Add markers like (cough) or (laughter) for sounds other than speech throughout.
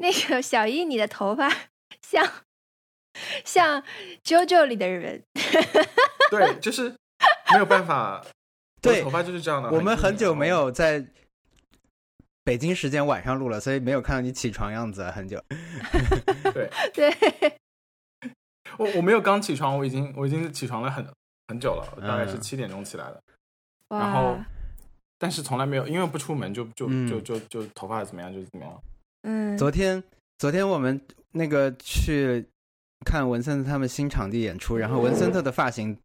那个小易，你的头发像像 JoJo 里的人，对，就是没有办法，(laughs) 对头发就是这样的。我们很久没有在北京时间晚上录了，所以没有看到你起床样子很久。(laughs) 对 (laughs) 对，我我没有刚起床，我已经我已经起床了很很久了，大概是嗯七点钟起来的，哇然后但是从来没有，因为不出门就就嗯就就就头发怎么样就怎么样。嗯，昨天昨天我们那个去看文森特他们新场地演出，然后文森特的发型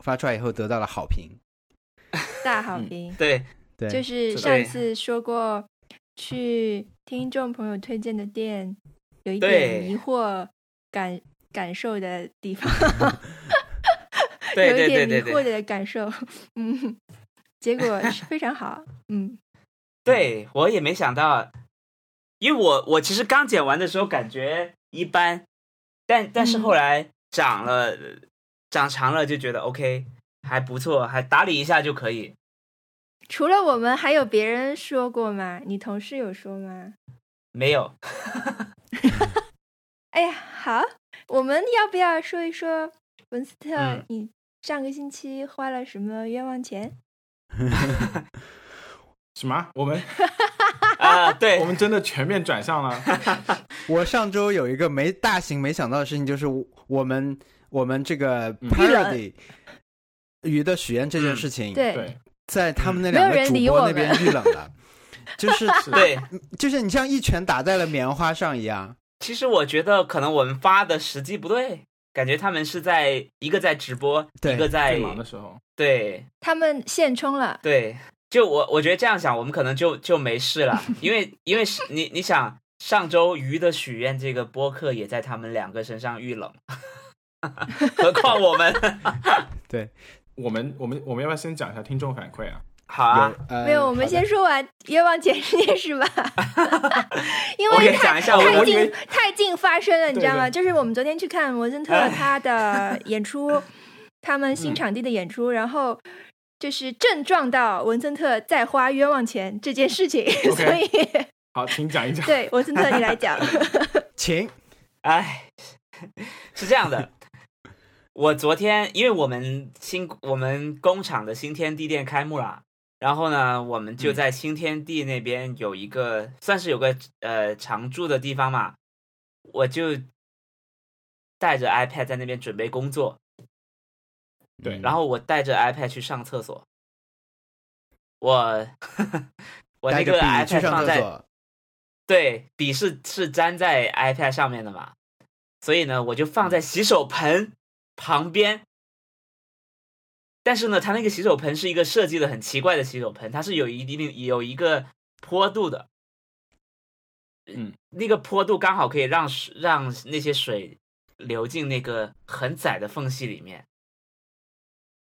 发出来以后得到了好评。大好评。对，对，就是是上次说过，去听众朋友推荐的店有一点迷惑感感受的地方，(laughs) 对 (laughs) 有一点迷惑的感受，嗯，结果非常好，嗯，对，我也没想到，因为我我其实刚剪完的时候感觉一般，但但是嗯后来长了、长长了就觉得 OK 还不错，还打理一下就可以。除了我们，还有别人说过吗？你同事有说吗？没有，(laughs) 哎呀，好，我们要不要说一说文斯特？嗯你上个星期花了什么冤枉钱？(laughs) 什么？我们 (laughs) 啊、对。我，们真的全面转向了？(laughs) 我上周有一个没大型没想到的事情，就是我们我们这个嗯。Parody 鱼的许愿这件事情，对，对，在他们那两个主人理我播那边们遇冷了，(laughs) 就是是对，就是你像一拳打在了棉花上一样。其实我觉得可能我们发的时机不对，感觉他们是在一个在直播，对一个在最忙的时候，对。他们现充了，对，就我我觉得这样想，我们可能就就没事了，因为因为是你你想上周鱼的许愿这个播客也在他们两个身上遇冷，何况我们 (laughs) 对。我们我们我们要不要先讲一下听众反馈啊？好啊，呃没有，我们先说完冤枉钱这件事吧，(laughs) 因为太以讲一下我太近太近发生了，你知道吗？对就是我们昨天去看文森特哎 (laughs) 他的演出，他们嗯新场地的演出，然后就是正撞到文森特在花冤枉钱这件事情，(laughs) 所以好，请讲一讲。(laughs) 对文森特你来讲，(laughs) 请。哎，是这样的，我昨天因为我们新我们工厂的新天地店开幕了，然后呢，我们就嗯。在新天地那边有一个、算是有个呃常住的地方嘛，我就带着 iPad 在那边准备工作，对然后我带着 iPad 去上厕所，我 (laughs) 我那个 iPad 放在，对，笔是是粘在 iPad 上面的嘛，所以呢，我就放在洗手盆旁边。但是呢，它那个洗手盆是一个设计的很奇怪的洗手盆，它是有一定有一个坡度的，嗯，那个坡度刚好可以让水让那些水流进那个很窄的缝隙里面。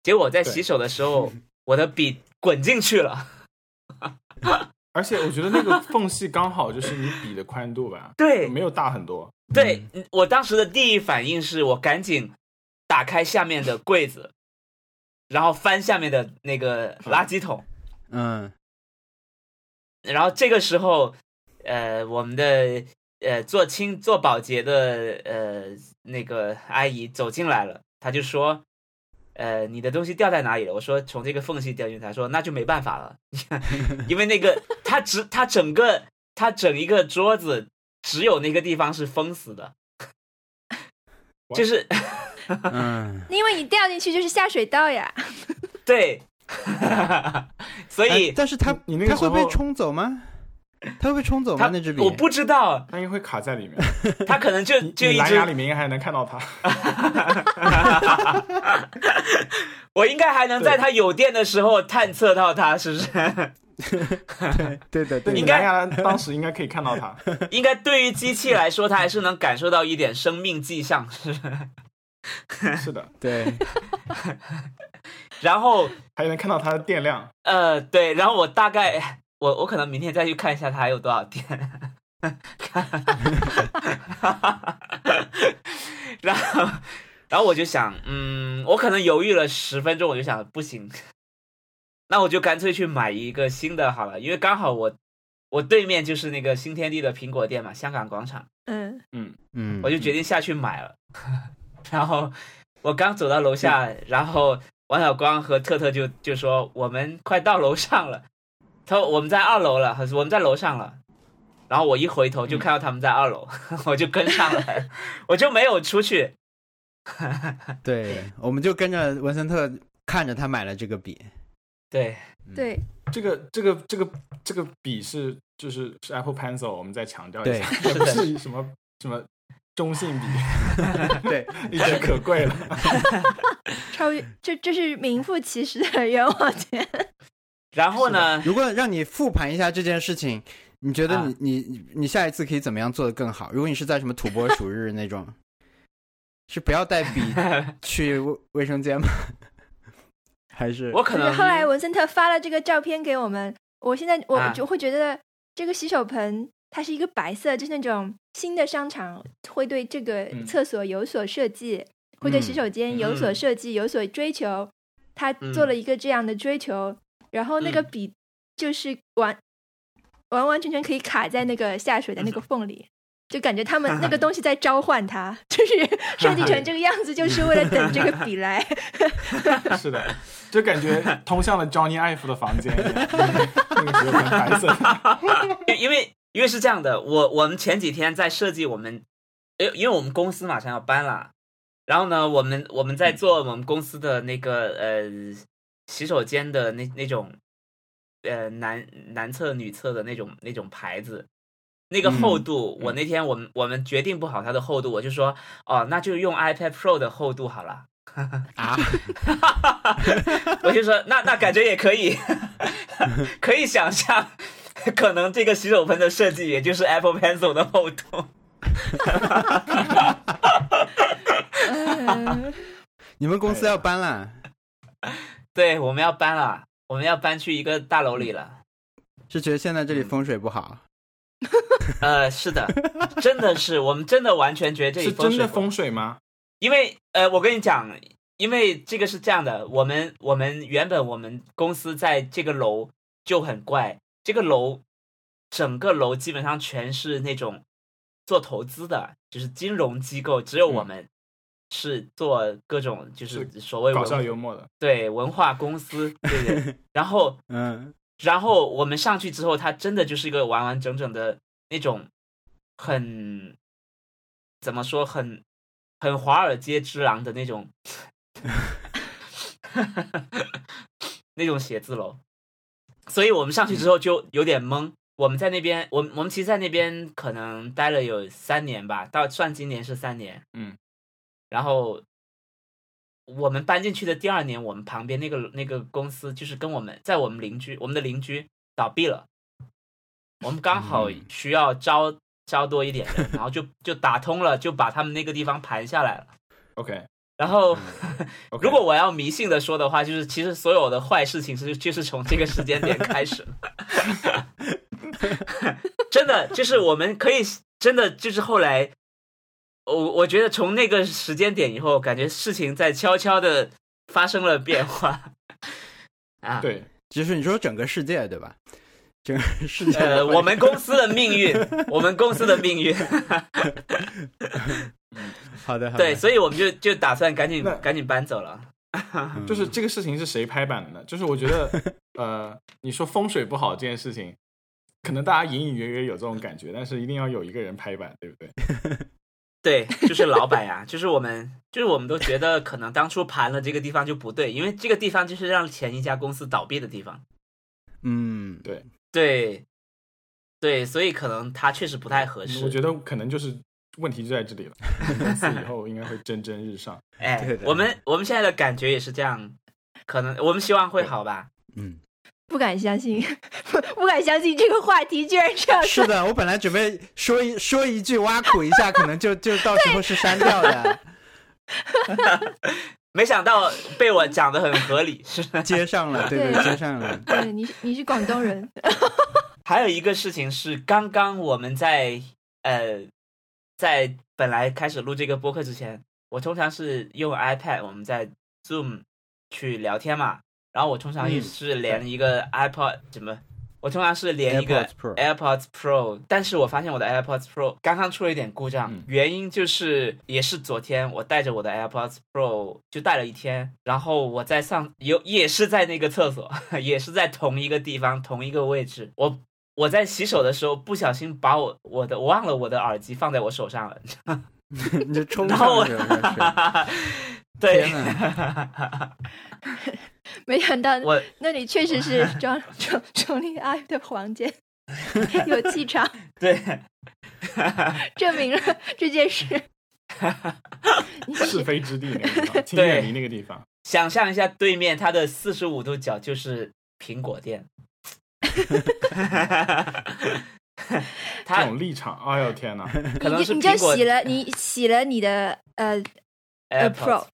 结果我在洗手的时候，(laughs) 我的笔滚进去了。(laughs) 而且我觉得那个缝隙刚好就是你笔的宽度吧，(laughs) 对，没有大很多。对、我当时的第一反应是我赶紧打开下面的柜子，然后翻下面的那个垃圾桶，嗯，然后这个时候，呃，我们的呃做清做保洁的呃那个阿姨走进来了，她就说。呃，你的东西掉在哪里了？我说从这个缝隙掉进去。他说那就没办法了，(laughs) 因为那个他只他整个他整一个桌子只有那个地方是封死的，就是嗯，(laughs) 因为你掉进去就是下水道呀，对，(laughs) 所以哎但是他你那个它会被冲走吗？(laughs) 它会被冲走他吗？那支笔我不知道，它应该会卡在里面，(laughs) 它可能就就一你蓝牙，里面应该还能看到它。(laughs) 我应该还能在对他有电的时候探测到它，是不是？对的，对，对的，你应该当时应该可以看到它。应该对于机器来说，它还是能感受到一点生命迹象，是不是？是的，对，然后还能看到它的电量。呃，对，然后我大概我我可能明天再去看一下它还有多少电。(laughs) 然后，然后我就想，嗯，我可能犹豫了十分钟，我就想不行，那我就干脆去买一个新的好了，因为刚好我我对面就是那个新天地的苹果店嘛，香港广场，嗯嗯，嗯，我就决定下去买了。(laughs) 然后我刚走到楼下，然后王小光和特特就就说我们快到楼上了，他说我们在二楼了，他说我们在楼上了。然后我一回头就看到他们在二楼，(laughs) 我就跟上来了，(laughs) 我就没有出去。(laughs) 对，我们就跟着文森特看着他买了这个笔。对，对，这个这个这个这个笔是就是是 Apple Pencil，我们再强调一下，不是什么什么中性笔，对，一点可贵了。超越这这是名副其实的冤枉钱。然后呢，如果让你复盘一下这件事情，你觉得啊。你、你你你下一次可以怎么样做得更好？如果你是在什么土拨鼠日那种，是不要带笔 (laughs) 去卫卫生间吗？(laughs) 还是？我可能就是后来文森特发了这个照片给我们，我现在我啊。就会觉得这个洗手盆它是一个白色，就是那种新的商场会对这个嗯。厕所有所设计，会对洗手间有所嗯。设计、有所追求，他嗯。做了一个这样的追求，然后那个嗯笔就是完完完全全可以卡在那个下水的那个缝里。就感觉他们那个东西在召唤他，(laughs) 就是设计成这个样子，就是为了等这个笔来。(laughs) (laughs) 是的，就感觉通向了 Johnny Ive 的房间一样，那个时候很白色。因因为因为是这样的，我我们前几天在设计我们，因因为我们公司马上要搬了，然后呢，我们我们在做我们公司的那个呃洗手间的那那种呃男男厕女厕的那种那种牌子。那个厚度，嗯我那天我们我们决定不好它的厚度，我就说哦，那就用 iPad Pro 的厚度好了。啊？(laughs) 我就说那那感觉也可以，(laughs) 可以想象，可能这个洗手盆的设计也就是 Apple Pencil 的厚度。(laughs) 嗯你们公司要搬了，对，我们要搬了，我们要搬去一个大楼里了。是觉得现在这里风水不好？(laughs) 呃，是的，真的是，我们真的完全觉得这里是真的风水吗？因为呃，我跟你讲，因为这个是这样的，我们我们原本我们公司在这个楼就很怪，这个楼整个楼基本上全是那种做投资的，就是金融机构，只有我嗯们是做各种就是是所谓搞笑幽默的，对文化公司，对对，(laughs) 然后嗯，然后我们上去之后，他真的就是一个完完整整的那种很怎么说很很华尔街之狼的那种 (laughs) 那种写字楼，所以我们上去之后就有点懵。我们在那边，我们我们其实在那边可能待了有三年吧，到算今年是三年，嗯，然后我们搬进去的第二年，我们旁边那个那个公司就是跟我们在我们邻居，我们的邻居倒闭了，我们刚好嗯。需要招招多一点人，然后就就打通了，就把他们那个地方盘下来了。OK，然后，(laughs) 如果我要迷信的说的话，就是其实所有的坏事情是就是从这个时间点开始，(laughs) 真的就是我们可以真的就是后来，我我觉得从那个时间点以后，感觉事情在悄悄的发生了变化。啊，对，就是你说整个世界对吧？整个世界呃，我们公司的命运，我们公司的命运，(laughs) 好的，好的对，所以我们就就打算赶紧赶紧搬走了。嗯就是这个事情是谁拍板的呢？就是我觉得，(laughs) 呃，你说风水不好这件事情，可能大家隐隐约约有这种感觉，但是一定要有一个人拍板，对不对？(laughs) 对，就是老板呀，就是我们，就是我们都觉得可能当初盘了这个地方就不对，因为这个地方就是让前一家公司倒闭的地方。嗯，对，对对，所以可能它确实不太合适。我觉得可能就是问题就在这里了，(laughs) 公司以后应该会蒸蒸日上。哎对，对我们我们现在的感觉也是这样，可能我们希望会好吧。嗯，不敢相信，不不敢相信这个话题居然这样是的，我本来准备说一说一句挖苦一下，可能就就到时候是删掉的，(laughs) 没想到被我讲的很合理，是吧？接上了，对对，接上了，对，你你是广东人，(laughs) 还有一个事情是，刚刚我们在呃，在本来开始录这个播客之前，我通常是用 iPad，我们在 Zoom 去聊天嘛，然后我通常也嗯是连一个 iPod 怎么我通常是连一个 AirPods Pro 但是我发现我的 AirPods Pro 刚刚出了一点故障，嗯原因就是也是昨天我带着我的 AirPods Pro 就带了一天，然后我在上有也是在那个厕所，也是在同一个地方同一个位置，我我在洗手的时候不小心把我我的我忘了我的耳机放在我手上了，(laughs) 你就冲然后我上去了，对！没想到我那里确实是庄庄庄丽阿姨的房间，(laughs) 有气场，(laughs) 对。证明了 (laughs) 这件事。你是非之地那个地方，请远离那个地方。想象一下，对面它的四十五度角就是苹果店。他这种立场，哎呦天哪！可能你你就洗了你洗了你的呃 Pro，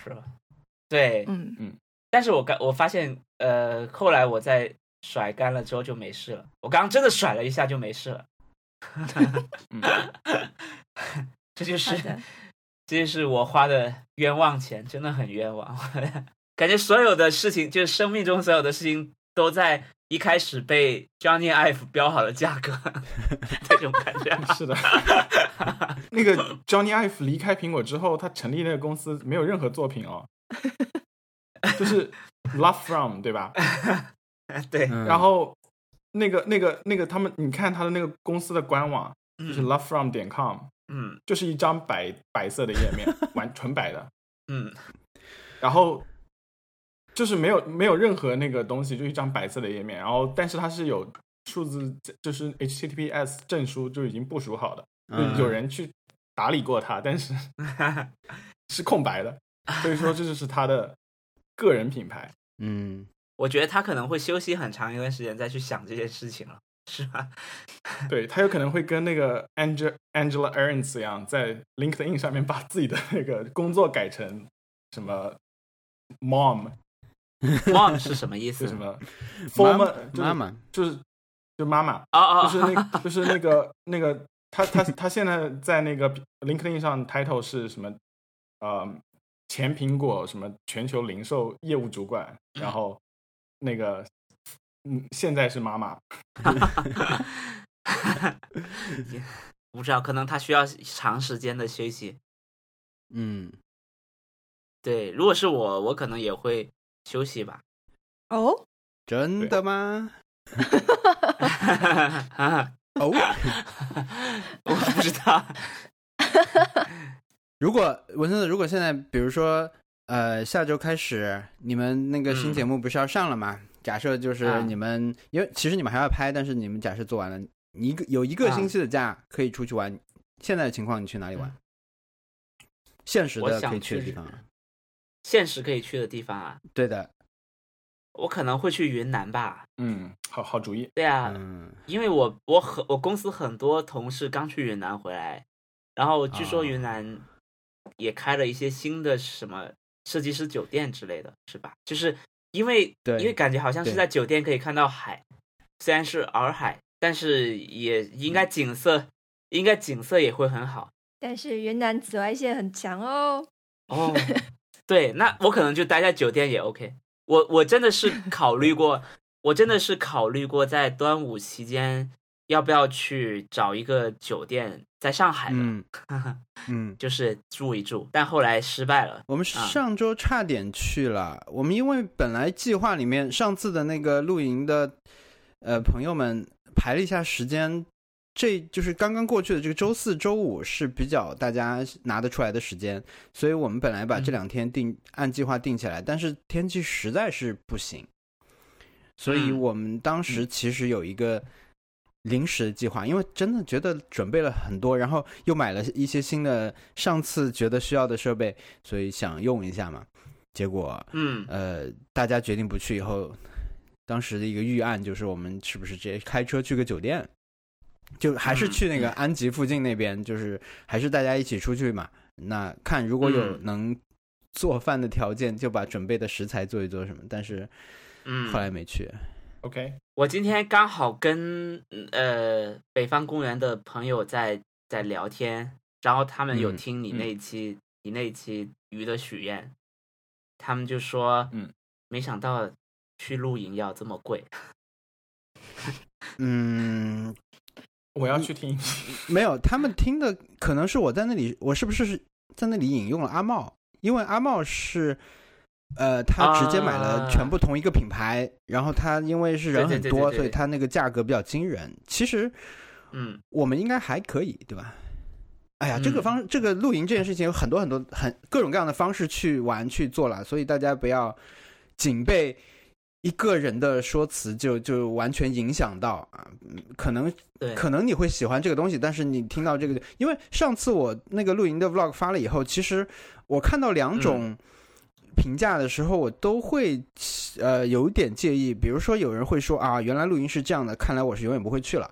对，嗯但是我刚我发现，呃，后来我在甩干了之后就没事了。我刚刚真的甩了一下就没事了。(laughs) 嗯，(laughs) 这就是这就是我花的冤枉钱，真的很冤枉。(laughs) 感觉所有的事情，就是生命中所有的事情，都在一开始被 Johnny Ive 标好了价格，这种感觉。是的。那个 Johnny Ive 离开苹果之后，他成立那个公司没有任何作品哦，(laughs) 就是 Love From 对吧？(laughs) 对，嗯。然后那个那个那个他们，你看他的那个公司的官网就是嗯。lovefrom 点 com，嗯。就是一张白白色的页面，完纯白的，(laughs) 嗯。然后就是没有没有任何那个东西，就一张白色的页面，然后但是它是有数字，就是 HTTPS 证书就已经部署好的，嗯。就有人去打理过它，但是是空白的，所以说这就是它的个人品牌。嗯，我觉得他可能会休息很长一段时间再去想这些事情了，是吧？(laughs) 对他有可能会跟那个 Angela Angela Ahrens 一样，在 LinkedIn 上面把自己的那个工作改成什么 mom，Mom (laughs) 是什么意思？是什么妈 former 就是妈妈，就是就妈妈，啊啊，就是那就是那个那个他他他现在在那个 LinkedIn 上 title 是什么？呃，前苹果什么全球零售业务主管，然后那个嗯，现在是妈妈，(laughs) 不知道，可能他需要长时间的休息。嗯，对，如果是我，我可能也会休息吧。哦，真的吗？(laughs) 哦，我不知道。如果文森特，如果现在比如说呃下周开始，你们那个新节目不是要上了吗？假设就是啊你们，因为其实你们还要拍，但是你们假设做完了，你一个有一个啊星期的假可以出去玩。现在的情况，你去哪里玩？现实的可以去的地方。现实可以去的地方啊，对的，我可能会去云南吧。嗯，好好主意，对啊，嗯，因为我我很我公司很多同事刚去云南回来，然后据说啊云南也开了一些新的什么设计师酒店之类的，是吧？就是因为对因为感觉好像是在酒店可以看到海，虽然是洱海，但是也应该景色、应该景色也会很好但是云南紫外线很强哦。哦。(laughs) 对，那我可能就待在酒店也 OK。我我真的是考虑过，我真的是考虑过在端午期间要不要去找一个酒店在上海的，嗯 (laughs) 嗯，就是住一住，但后来失败了。我们上周差点去了。我们因为本来计划里面上次的那个露营的呃朋友们排了一下时间，这就是刚刚过去的这个周四周五是比较大家拿得出来的时间，所以我们本来把这两天定、按计划定起来，但是天气实在是不行，所以嗯我们当时其实有一个。临时的计划，因为真的觉得准备了很多，然后又买了一些新的上次觉得需要的设备，所以想用一下嘛。结果嗯，呃，大家决定不去以后，当时的一个预案就是我们是不是直接开车去个酒店，就还是去那个安吉附近那边，就是还是大家一起出去嘛。那看如果有嗯能做饭的条件，就把准备的食材做一做什么。但是嗯后来没去。OK，我今天刚好跟呃北方公园的朋友在在聊天，然后他们有嗯听你嗯那一期、你那一期鱼的许愿，他们就说，嗯，没想到去露营要这么贵。(laughs) 嗯，我要去听。没有，他们听的可能是我在那里，我是不是在那里引用了阿茂？因为阿茂是，呃，他直接买了全部同一个品牌，然后他因为是人很多，所以他那个价格比较惊人。其实，嗯，我们应该还可以，对吧？哎呀，这个方这个露营这件事情有很多很多很各种各样的方式去玩去做了，所以大家不要仅被一个人的说辞就就完全影响到啊，可能可能你会喜欢这个东西，但是你听到这个，因为上次我那个露营的 vlog 发了以后，其实我看到两种评价的时候，我都会呃有点介意，比如说有人会说啊，原来露营是这样的，看来我是永远不会去了。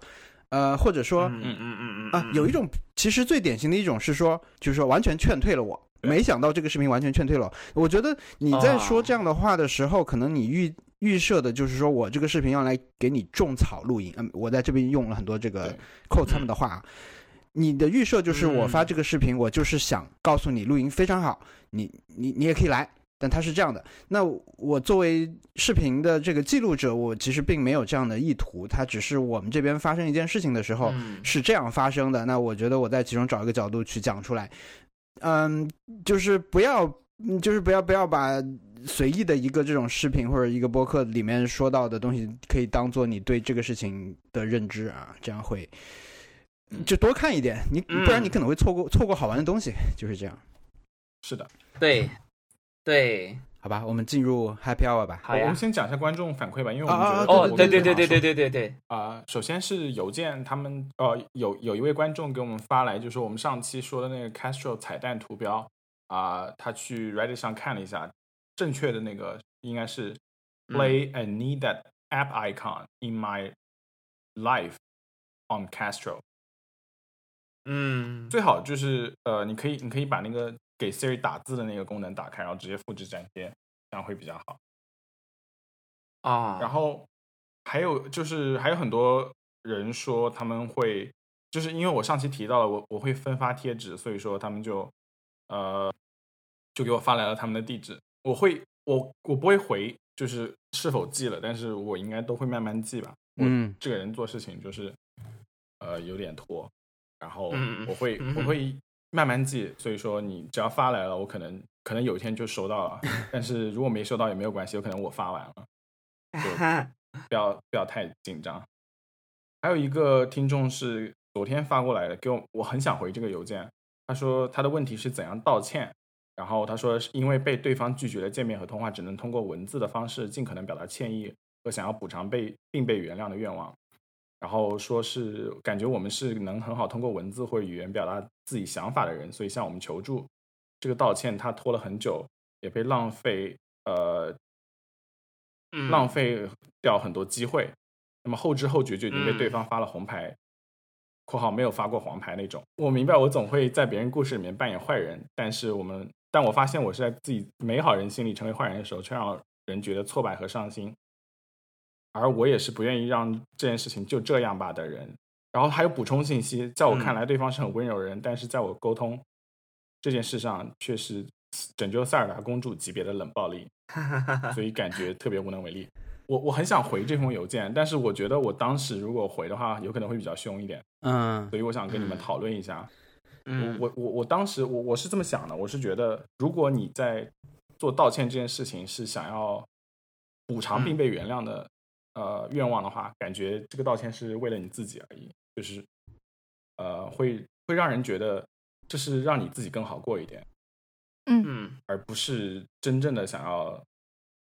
呃，或者说，嗯嗯嗯嗯啊，有一种其实最典型的一种是说，就是说完全劝退了我，没想到这个视频完全劝退了。我觉得你在说这样的话的时候，可能你预预设的就是说我这个视频要来给你种草录音。嗯，我在这边用了很多这个 quote 他们的话，你的预设就是我发这个视频，我就是想告诉你录音非常好，你你你也可以来。但他是这样的，那我作为视频的这个记录者，我其实并没有这样的意图，它只是我们这边发生一件事情的时候是这样发生的。那我觉得我在其中找一个角度去讲出来，嗯，就是不要，就是不要不要把随意的一个这种视频或者一个播客里面说到的东西，可以当做你对这个事情的认知啊，这样会就多看一点，你不然你可能会错过错过好玩的东西，就是这样。是的，对。对，好吧，我们进入 Happy Hour 吧。好我们先讲一下观众反馈吧，因为我们觉得哦，对对对对对对对对啊，首先是邮件，他们呃有有一位观众给我们发来，就是我们上期说的那个 Castro 彩蛋图标啊，他去 Reddit 上看了一下，正确的那个应该是 Play and need that app icon in my life on Castro。嗯，最好就是呃，你可以你可以把那个。给 Siri 打字的那个功能打开，然后直接复制粘贴，这样会比较好。啊，然后还有就是还有很多人说他们会，就是因为我上期提到了我我会分发贴纸，所以说他们就呃就给我发来了他们的地址。我会我我不会回，就是是否寄了，但是我应该都会慢慢寄吧。嗯，这个人做事情就是呃有点拖，然后嗯我会我会。慢慢寄，所以说你只要发来了，我可能可能有一天就收到了。(laughs) 但是如果没收到也没有关系，有可能我发完了，(laughs) 不要不要太紧张。还有一个听众是昨天发过来的，给我我很想回这个邮件。他说他的问题是怎样道歉，然后他说是因为被对方拒绝了见面和通话，只能通过文字的方式尽可能表达歉意和想要补偿被并被原谅的愿望。然后说是感觉我们是能很好通过文字或者语言表达自己想法的人，所以向我们求助。这个道歉他拖了很久，也被浪费，呃，浪费掉很多机会。那么后知后觉就已经被对方发了红牌（括号没有发过黄牌那种）。我明白，我总会在别人故事里面扮演坏人，但是我们，但我发现我是在自己美好人心里成为坏人的时候，却让人觉得挫败和伤心。而我也是不愿意让这件事情就这样吧的人。然后还有补充信息，在我看来，对方是很温柔的人，但是在我沟通这件事上，却是拯救塞尔达公主级别的冷暴力，所以感觉特别无能为力。我我很想回这封邮件，但是我觉得我当时如果回的话，有可能会比较凶一点。嗯，所以我想跟你们讨论一下。嗯，我我我当时我我是这么想的，我是觉得如果你在做道歉这件事情是想要补偿并被原谅的。呃，愿望的话，感觉这个道歉是为了你自己而已，就是，呃，会会让人觉得这是让你自己更好过一点，嗯。嗯，而不是真正的想要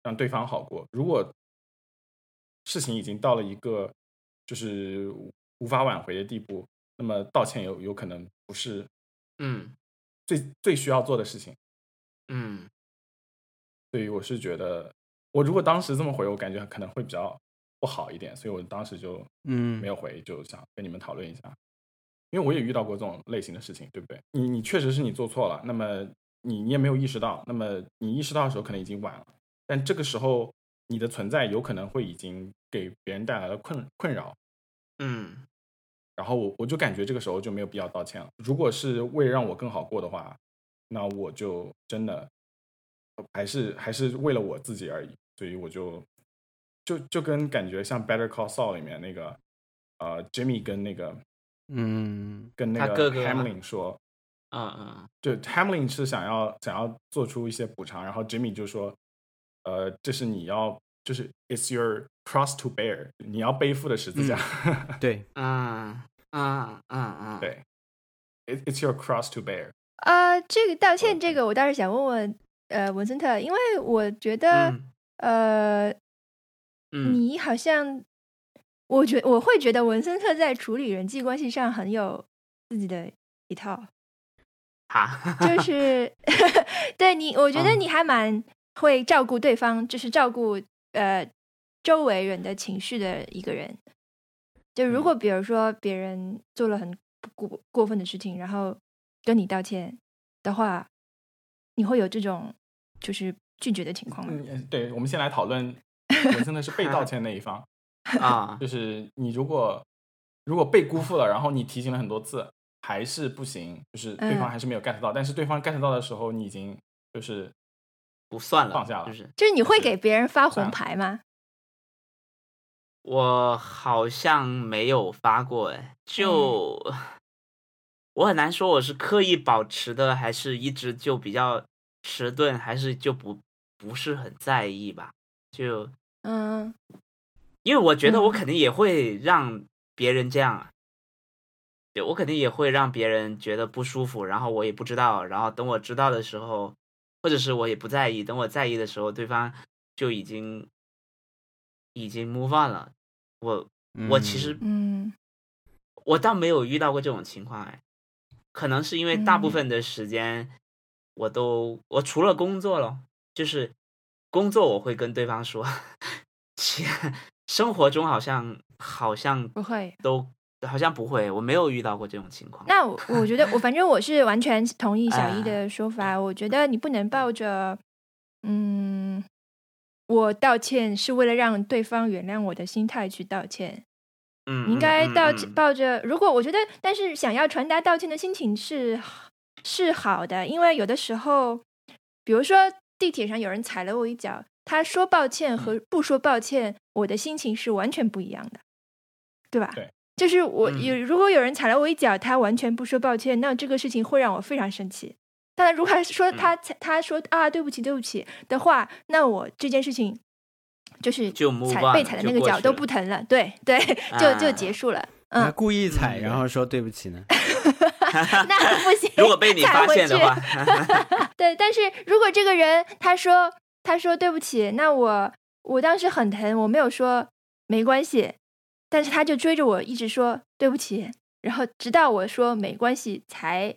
让对方好过。如果事情已经到了一个就是无法挽回的地步，那么道歉有有可能不是嗯。最最需要做的事情，嗯，所以我是觉得，我如果当时这么回，我感觉可能会比较。不好一点，所以我当时就嗯没有回，就想跟你们讨论一下，因为我也遇到过这种类型的事情，对不对？你你确实是你做错了，那么你你也没有意识到，那么你意识到的时候可能已经晚了，但这个时候你的存在有可能会已经给别人带来了困困扰，嗯，然后我我就感觉这个时候就没有必要道歉了。如果是为了让我更好过的话，那我就真的还是还是为了我自己而已，所以我就。就就跟感觉像《Better Call Saul》里面那个呃 Jimmy 跟那个嗯跟那他哥哥吗 Hamlin 说，啊啊就 Hamlin 是想要想要做出一些补偿，然后 Jimmy 就说，呃，这是你要就是 It's your cross to bear，你要背负的十字架，(laughs) 对，啊啊啊啊，对，It it's your cross to bear。呃，这个道歉，这个我倒是想问问呃文森特，因为我觉得、嗯。呃嗯你好像，我觉我会觉得文森特在处理人际关系上很有自己的一套，哈，就是 (laughs) 对你，我觉得嗯你还蛮会照顾对方，就是照顾呃周围人的情绪的一个人。就如果比如说别人做了很过过分的事情，然后跟你道歉的话，你会有这种就是拒绝的情况吗？嗯，对，我们先来讨论文森特是被道 (laughs) 歉那一方，啊就是你如果如果被辜负了，然后你提醒了很多次还是不行，就是对方嗯还是没有 get 到，但是对方 get 到的时候，你已经就是不算了，放下了就是就是你会给别人发红牌吗？我好像没有发过，哎，就、我很难说我是刻意保持的，还是一直就比较迟钝，还是就不不是很在意吧？就嗯。因为我觉得我嗯肯定也会让别人这样啊，对我肯定也会让别人觉得不舒服，然后我也不知道，然后等我知道的时候，或者是我也不在意，等我在意的时候，对方就已经已经 move on 了。我我其实嗯。我倒没有遇到过这种情况哎，可能是因为大部嗯。分的时间我都我除了工作咯，就是工作我会跟对方说，其生活中好像好像不会。都好像不会，我没有遇到过这种情况。那我我觉得我反正我是完全同意小哎一的说法。我觉得你不能抱着嗯，我道歉是为了让对方原谅我的心态去道歉。嗯，你应该道嗯嗯抱着，如果我觉得，但是想要传达道歉的心情是是好的，因为有的时候，比如说地铁上有人踩了我一脚，他说抱歉和不说抱歉，我的心情是完全不一样的，对吧？对，就是我嗯有，如果有人踩了我一脚，他完全不说抱歉，那这个事情会让我非常生气。但如果他说嗯他他说啊对不起对不起的话，那我这件事情就是踩被踩的那个脚都不疼了，对对，就就啊结束了。他嗯，故意踩，嗯然后说对不起呢？(laughs) (laughs) 那不行。如果被你发现的去。话，(laughs) 对，但是如果这个人他说他说对不起，那我我当时很疼，我没有说没关系，但是他就追着我一直说对不起，然后直到我说没关系才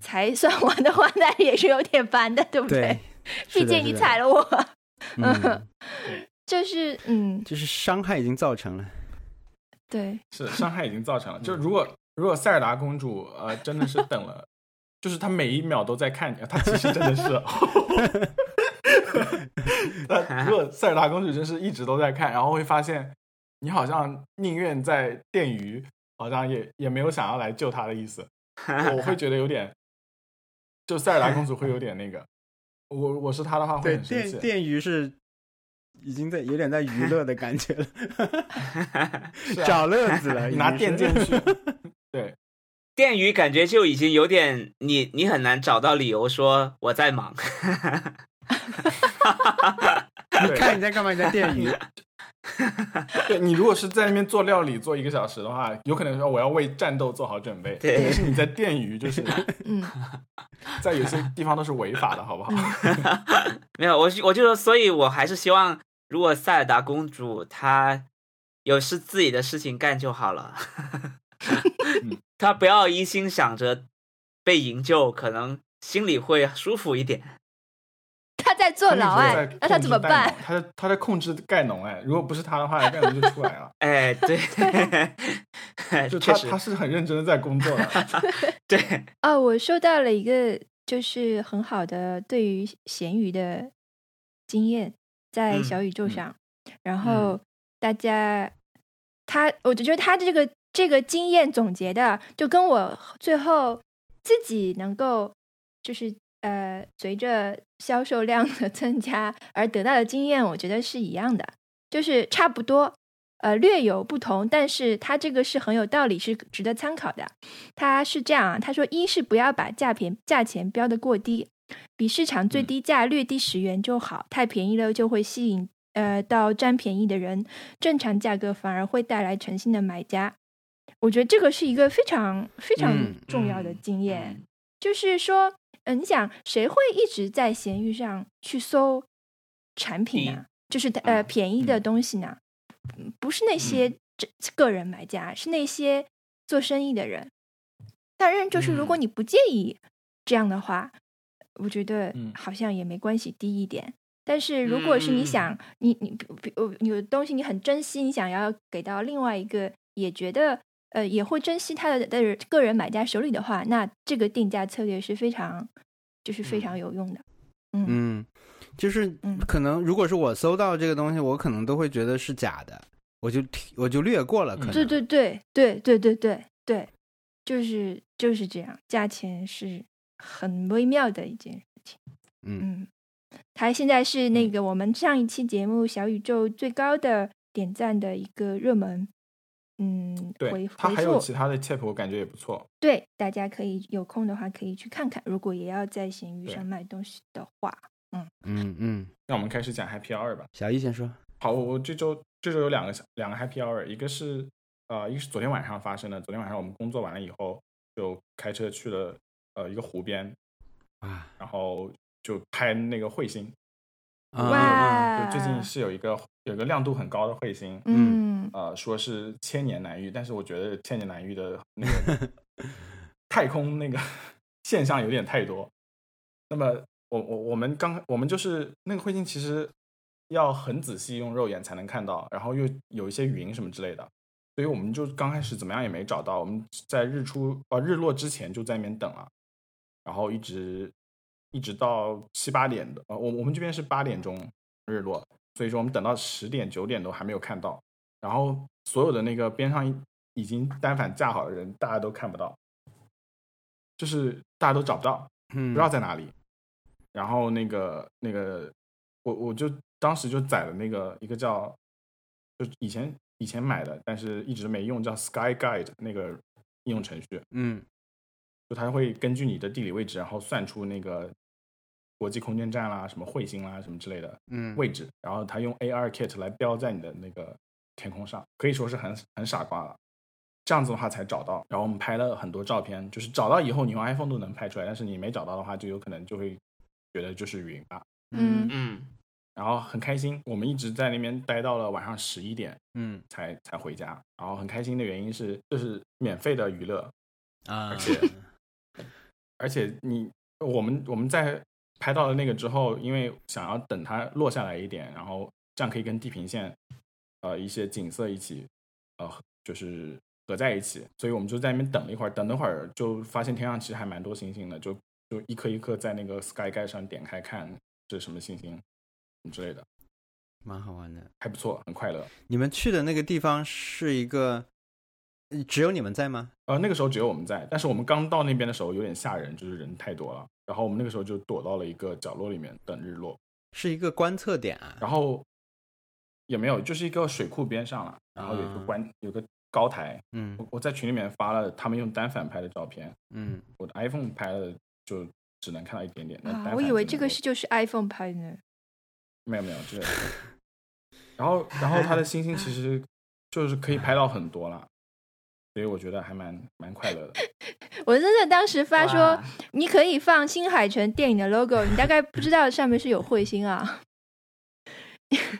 才算完的话，那也是有点烦的，对不对，(laughs) 毕竟你踩了我，嗯，就是嗯，就是伤害已经造成了。对，是伤害已经造成了。就如果如果塞尔达公主呃真的是等了，(laughs) 就是她每一秒都在看你，她其实真的是。那如果塞尔达公主真是一直都在看，然后会发现你好像宁愿在电鱼，好像也也没有想要来救她的意思，我会觉得有点，就塞尔达公主会有点那个，我我是她的话会，很生气。电电鱼是已经在有点在娱乐的感觉了，(laughs) 找乐子了。(laughs) 你拿电是剑去，对，电鱼感觉就已经有点你你很难找到理由说我在忙。你看你在干嘛？你在电鱼。(laughs) 对你如果是在那边做料理做一个小时的话，有可能说我要为战斗做好准备。对但是你在电鱼，就是嗯 (laughs) 在有些地方都是违法的，好不好？(laughs) 没有，我我就说，所以我还是希望，如果塞尔达公主她有是自己的事情干就好了，(laughs) 她不要一心想着被营救，可能心里会舒服一点。他在坐牢哎那他怎么办？他在他在控制盖农哎，如果不是他的话，(laughs) 盖农就出来了。哎，对，(laughs) 就确实他他是很认真的在工作的。对，哦，我收到了一个就是很好的对于咸鱼的经验，在嗯小宇宙嗯上，然后大家他，我就觉得他这个这个经验总结的，就跟我最后自己能够就是呃随着销售量的增加而得到的经验，我觉得是一样的。就是差不多，呃，略有不同，但是它这个是很有道理，是值得参考的。它是这样啊，他说，一是不要把价便价钱标的过低，比市场最低价略低十元就好，太便宜了就会吸引呃到占便宜的人，正常价格反而会带来诚信的买家。我觉得这个是一个非常非常嗯重要的嗯经验。嗯就是说，嗯、你想谁会一直在闲鱼上去搜产品呢？就是呃嗯便宜的嗯东西呢？嗯不是那些这个人买家，是那些做生意的人。当然，就是如果嗯你不介意这样的话，我觉得嗯好像也没关系，低一点。但是如果是你想，你你比比呃有的东西你很珍惜，你想要给到另外一个也觉得呃也会珍惜他的的个人买家手里的话，那这个定价策略是非常就是非常嗯有用的。嗯嗯，就是嗯可能如果是我搜到这个东西，我可能都会觉得是假的，我就我就略过了。可能对对对对对对对对，就是就是这样，价钱是很微妙的一件事情。嗯嗯，它现在是那个我们上一期节目小宇宙最高的点赞的一个热门。嗯，对回，它还有其他的 tip，我感觉也不错。对，大家可以有空的话可以去看看。如果也要在闲鱼上卖东西的话，嗯嗯嗯，那我们开始讲 Happy Hour 吧。小易先说。好，我我这周这周有两个两个 Happy Hour，一个是呃，一个是昨天晚上发生的。昨天晚上我们工作完了以后，就开车去了呃一个湖边，啊然后就拍那个彗星。啊哇就最近是有一个有一个亮度很高的彗星，嗯呃，说是千年难遇，但是我觉得千年难遇的那个 (laughs) 太空那个 (laughs) 现象有点太多。那么我我我们刚我们就是那个彗星，其实要很仔细用肉眼才能看到，然后又有一些云什么之类的，所以我们就刚开始怎么样也没找到。我们在日出呃日落之前就在那边等了，然后一直一直到七八点的，呃，我我们这边是八点钟日落，所以说我们等到十点九点都还没有看到。然后所有的那个边上已经单反架好的人，大家都看不到，就是大家都找不到，嗯，不知道在哪里。然后那个那个，我我就当时就载了那个一个叫，就以前以前买的，但是一直没用，叫 Sky Guide 那个应用程序，嗯就它会根据你的地理位置，然后算出那个国际空间站啦、什么彗星啦、什么之类的嗯位置，然后他用 AR kit 来标在你的那个天空上，可以说是很很傻瓜了。这样子的话才找到，然后我们拍了很多照片，就是找到以后你用 iPhone 都能拍出来，但是你没找到的话，就有可能就会觉得就是云吧。嗯嗯然后很开心，我们一直在那边待到了晚上十一点嗯才才回家。然后很开心的原因是，就是免费的娱乐，啊而且 (laughs) 而且你我们我们在拍到了那个之后，因为想要等它落下来一点，然后这样可以跟地平线呃一些景色一起呃就是合在一起，所以我们就在那边等了一会儿，等了会儿就发现天上其实还蛮多星星的，就就一颗一颗在那个 Sky 盖上点开看这是什么星星之类的，蛮好玩的。还不错，很快乐。你们去的那个地方是一个，呃只有你们在吗？呃，那个时候只有我们在，但是我们刚到那边的时候有点吓人，就是人太多了。然后我们那个时候就躲到了一个角落里面等日落，是一个观测点啊。然后也没有，就是一个水库边上了，然后有一个啊观有个高台，嗯我我在群里面发了他们用单反拍的照片，嗯，我的 iPhone 拍的就只能看到一点点。啊，我以为这个是就是 iPhone 拍的呢。没有没有 (laughs) 这个，然后然后它的星星其实就是可以拍到很多了，所以我觉得还蛮蛮快乐的。(laughs) 我真的当时发说你可以放新海诚电影的 logo，你大概不知道上面是有彗星啊。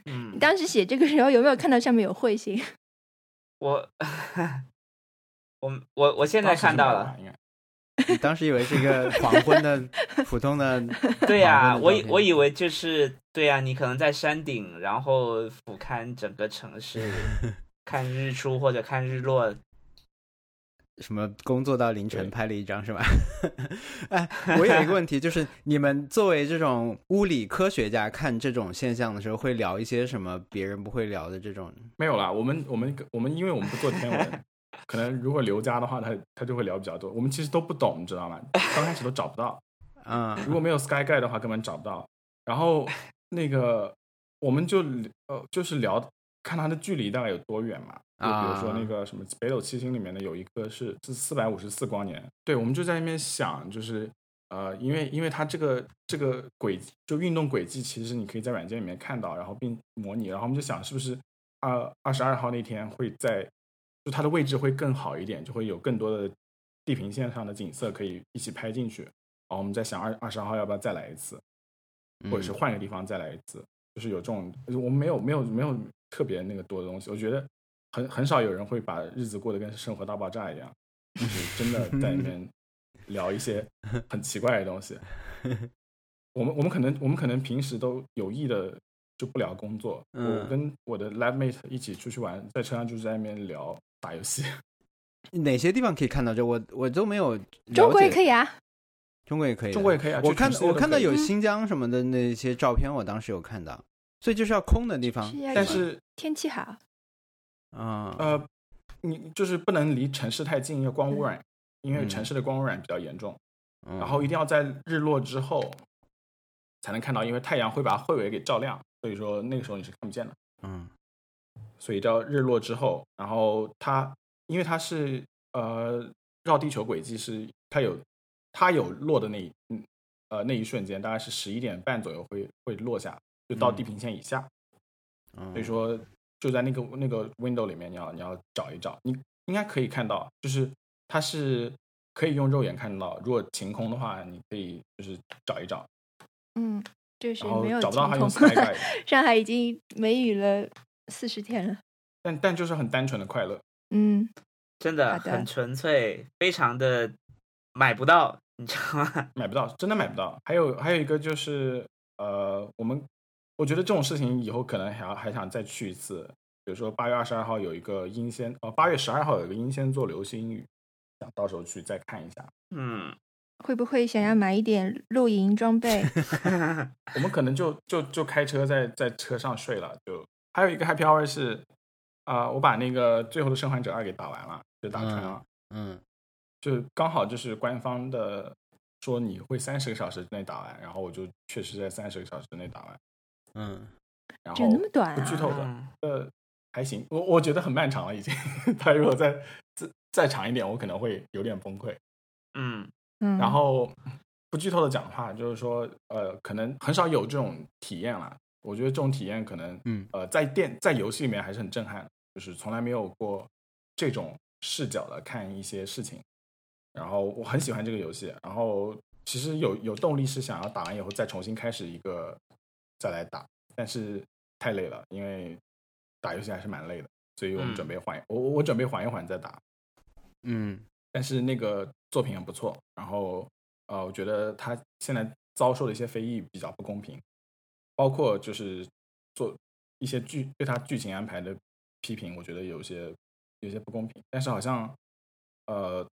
嗯 (laughs) 你，当时写这个时候有没有看到上面有彗星？(laughs) 我我我我现在看到了你当时以为是一个黄昏的普通的，对呀、我以我以为就是对呀、你可能在山顶，然后俯瞰整个城市，看日出或者看日落。什么工作到凌晨拍了一张是吧？(laughs) 哎，我有一个问题，就是你们作为这种物理科学家看这种现象的时候，会聊一些什么别人不会聊的这种？没有啦，我们我们我们因为我们不做天文，(laughs) 可能如果刘家的话，他他就会聊比较多。我们其实都不懂，你知道吗？刚开始都找不到，嗯如果没有 Sky Guide 的话，根本找不到。然后那个我们就呃就是聊看它的距离大概有多远嘛。就比如说那个什么北斗七星里面的有一颗是是四百五十四光年，对，我们就在那边想，就是呃，因为因为它这个这个轨就运动轨迹，其实你可以在软件里面看到，然后并模拟，然后我们就想是不是二二十二号那天会在就它的位置会更好一点，就会有更多的地平线上的景色可以一起拍进去。然后我们在想二二十二号要不要再来一次，或者是换个地方再来一次，就是有这种我们没有没有没有特别那个多的东西，我觉得。很很少有人会把日子过得跟《生活大爆炸》一样，就是真的在里面 (laughs) 聊一些很奇怪的东西。(laughs) 我们我们可能我们可能平时都有意的就不聊工作。我跟我的 lab mate 一起出去玩，在车上就是在那边聊打游戏。(laughs) 哪些地方可以看到这？我我都没有。中国也可以啊，中国也可以，中国也可以啊。我看我看到有新疆什么的那些照片，我当时有看到。所以就是要空的地方，但是天气好。啊呃，你就是不能离城市太近，因为光污染，因为城市的光污染比较严重。然后一定要在日落之后才能看到，因为太阳会把彗尾给照亮，所以说那个时候你是看不见的。嗯，所以叫日落之后，然后它因为它是呃绕地球轨迹是它有它有落的那一嗯呃那一瞬间，大概是十一点半左右会会落下，就到地平线以下。所以说。就在那个那个 window 里面，你要你要找一找，你应该可以看到，就是它是可以用肉眼看到。如果晴空的话，你可以就是找一找。嗯，就是没有找不到它用 sky guide。(laughs) 上海已经梅雨了四十天了，但但就是很单纯的快乐。嗯，真的很纯粹，非常的买不到，你知道吗？(laughs) 买不到，真的买不到。还有还有一个就是呃，我们。我觉得这种事情以后可能还要还想再去一次，比如说八月二十二号有一个英仙，呃，八月十二号有一个英仙座流星雨，想到时候去再看一下。嗯，会不会想要买一点露营装备？(laughs) 我们可能就就就开车在在车上睡了。就还有一个 happy hour 是，啊，我把那个最后的生还者二给打完了，就打穿了。嗯，就刚好就是官方的说你会三十个小时之内打完，然后我就确实在三十个小时之内打完。嗯，然后那么短，不剧透的，呃，还行，我我觉得很漫长了，已经。(laughs) 他如果再再再长一点，我可能会有点崩溃。嗯嗯。然后不剧透的讲话，就是说，呃，可能很少有这种体验了。我觉得这种体验可能，嗯，呃，在电在游戏里面还是很震撼，就是从来没有过这种视角的看一些事情。然后我很喜欢这个游戏，然后其实有有动力是想要打完以后再重新开始一个。再来打，但是太累了，因为打游戏还是蛮累的，所以我们准备缓，我我准备缓一缓再打。嗯，但是那个作品很不错，然后呃，我觉得他现在遭受的一些非议比较不公平，包括就是做一些剧对他剧情安排的批评，我觉得有些有些不公平。但是好像呃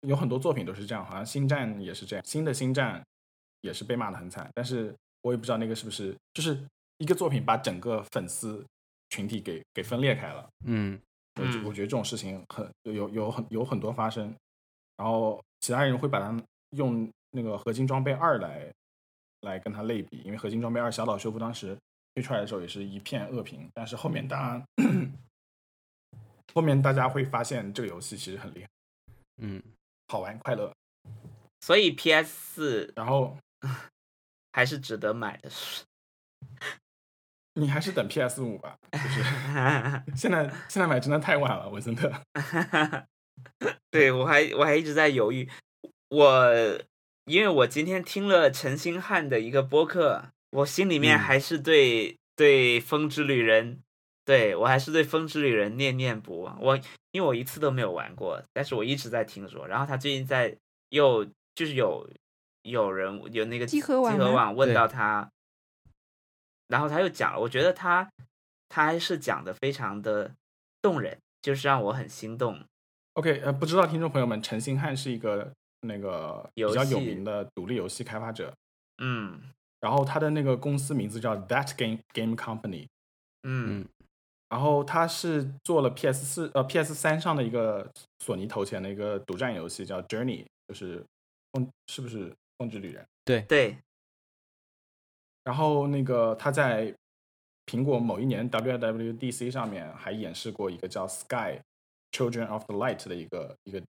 有很多作品都是这样，好像星战也是这样，新的星战也是被骂的很惨，但是。我也不知道那个是不是就是一个作品把整个粉丝群体给给分裂开了。嗯，我我觉得这种事情很有有很有很多发生，然后其他人会把它用那个合金装备二来来跟它类比，因为合金装备二小岛修复当时推出来的时候也是一片恶评，但是后面大家后面大家会发现这个游戏其实很厉害，嗯，好玩快乐，所以 PS 四然后。(laughs) 还是值得买的，(laughs) 你还是等 PS 五吧。就是现在现在买真的太晚了，我真的。(laughs) 对我还我还一直在犹豫，我因为我今天听了陈星汉的一个播客，我心里面还是对对风之旅人，对我还是对风之旅人念念不忘。我因为我一次都没有玩过，但是我一直在听说。然后他最近在又就是有。有人有那个集合网问到他，然后他又讲了，我觉得他他还是讲的非常的动人，就是让我很心动。OK，呃，不知道听众朋友们，陈星汉是一个那个比较有名的独立游戏开发者，嗯，然后他的那个公司名字叫 That Game Game Company，嗯，然后他是做了 PS 四呃 PS 三上的一个索尼投钱的一个独占游戏叫 Journey，就是嗯，是不是？风之旅人，对。对，然后那个他在苹果某一年 WWDC 上面还演示过一个叫 Sky Children of the Light 的一个一个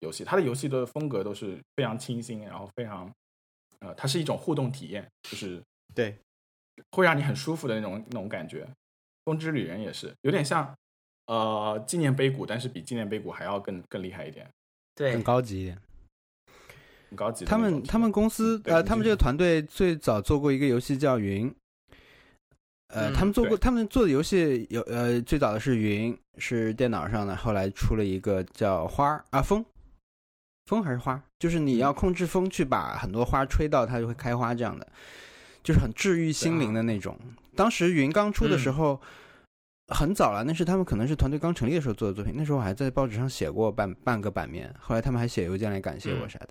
游戏，它的游戏的风格都是非常清新，然后非常呃，它是一种互动体验，就是对，会让你很舒服的那种那种感觉。风之旅人也是。有点像呃纪念碑谷，但是比纪念碑谷还要更更厉害一点，对。更，高级一点。很高级他。们他们公司呃，他们这个团队最早做过一个游戏叫云，呃，嗯他们做过他们做的游戏有呃最早的是云，是电脑上的，后来出了一个叫花儿啊风，风还是花，就是你要控制风去把很多花吹到它就会开花这样的，就是很治愈心灵的那种。当时云刚出的时候。很早了，那是他们可能是团队刚成立的时候做的作品。那时候我还在报纸上写过半半个版面，后来他们还写邮件来感谢我嗯啥的。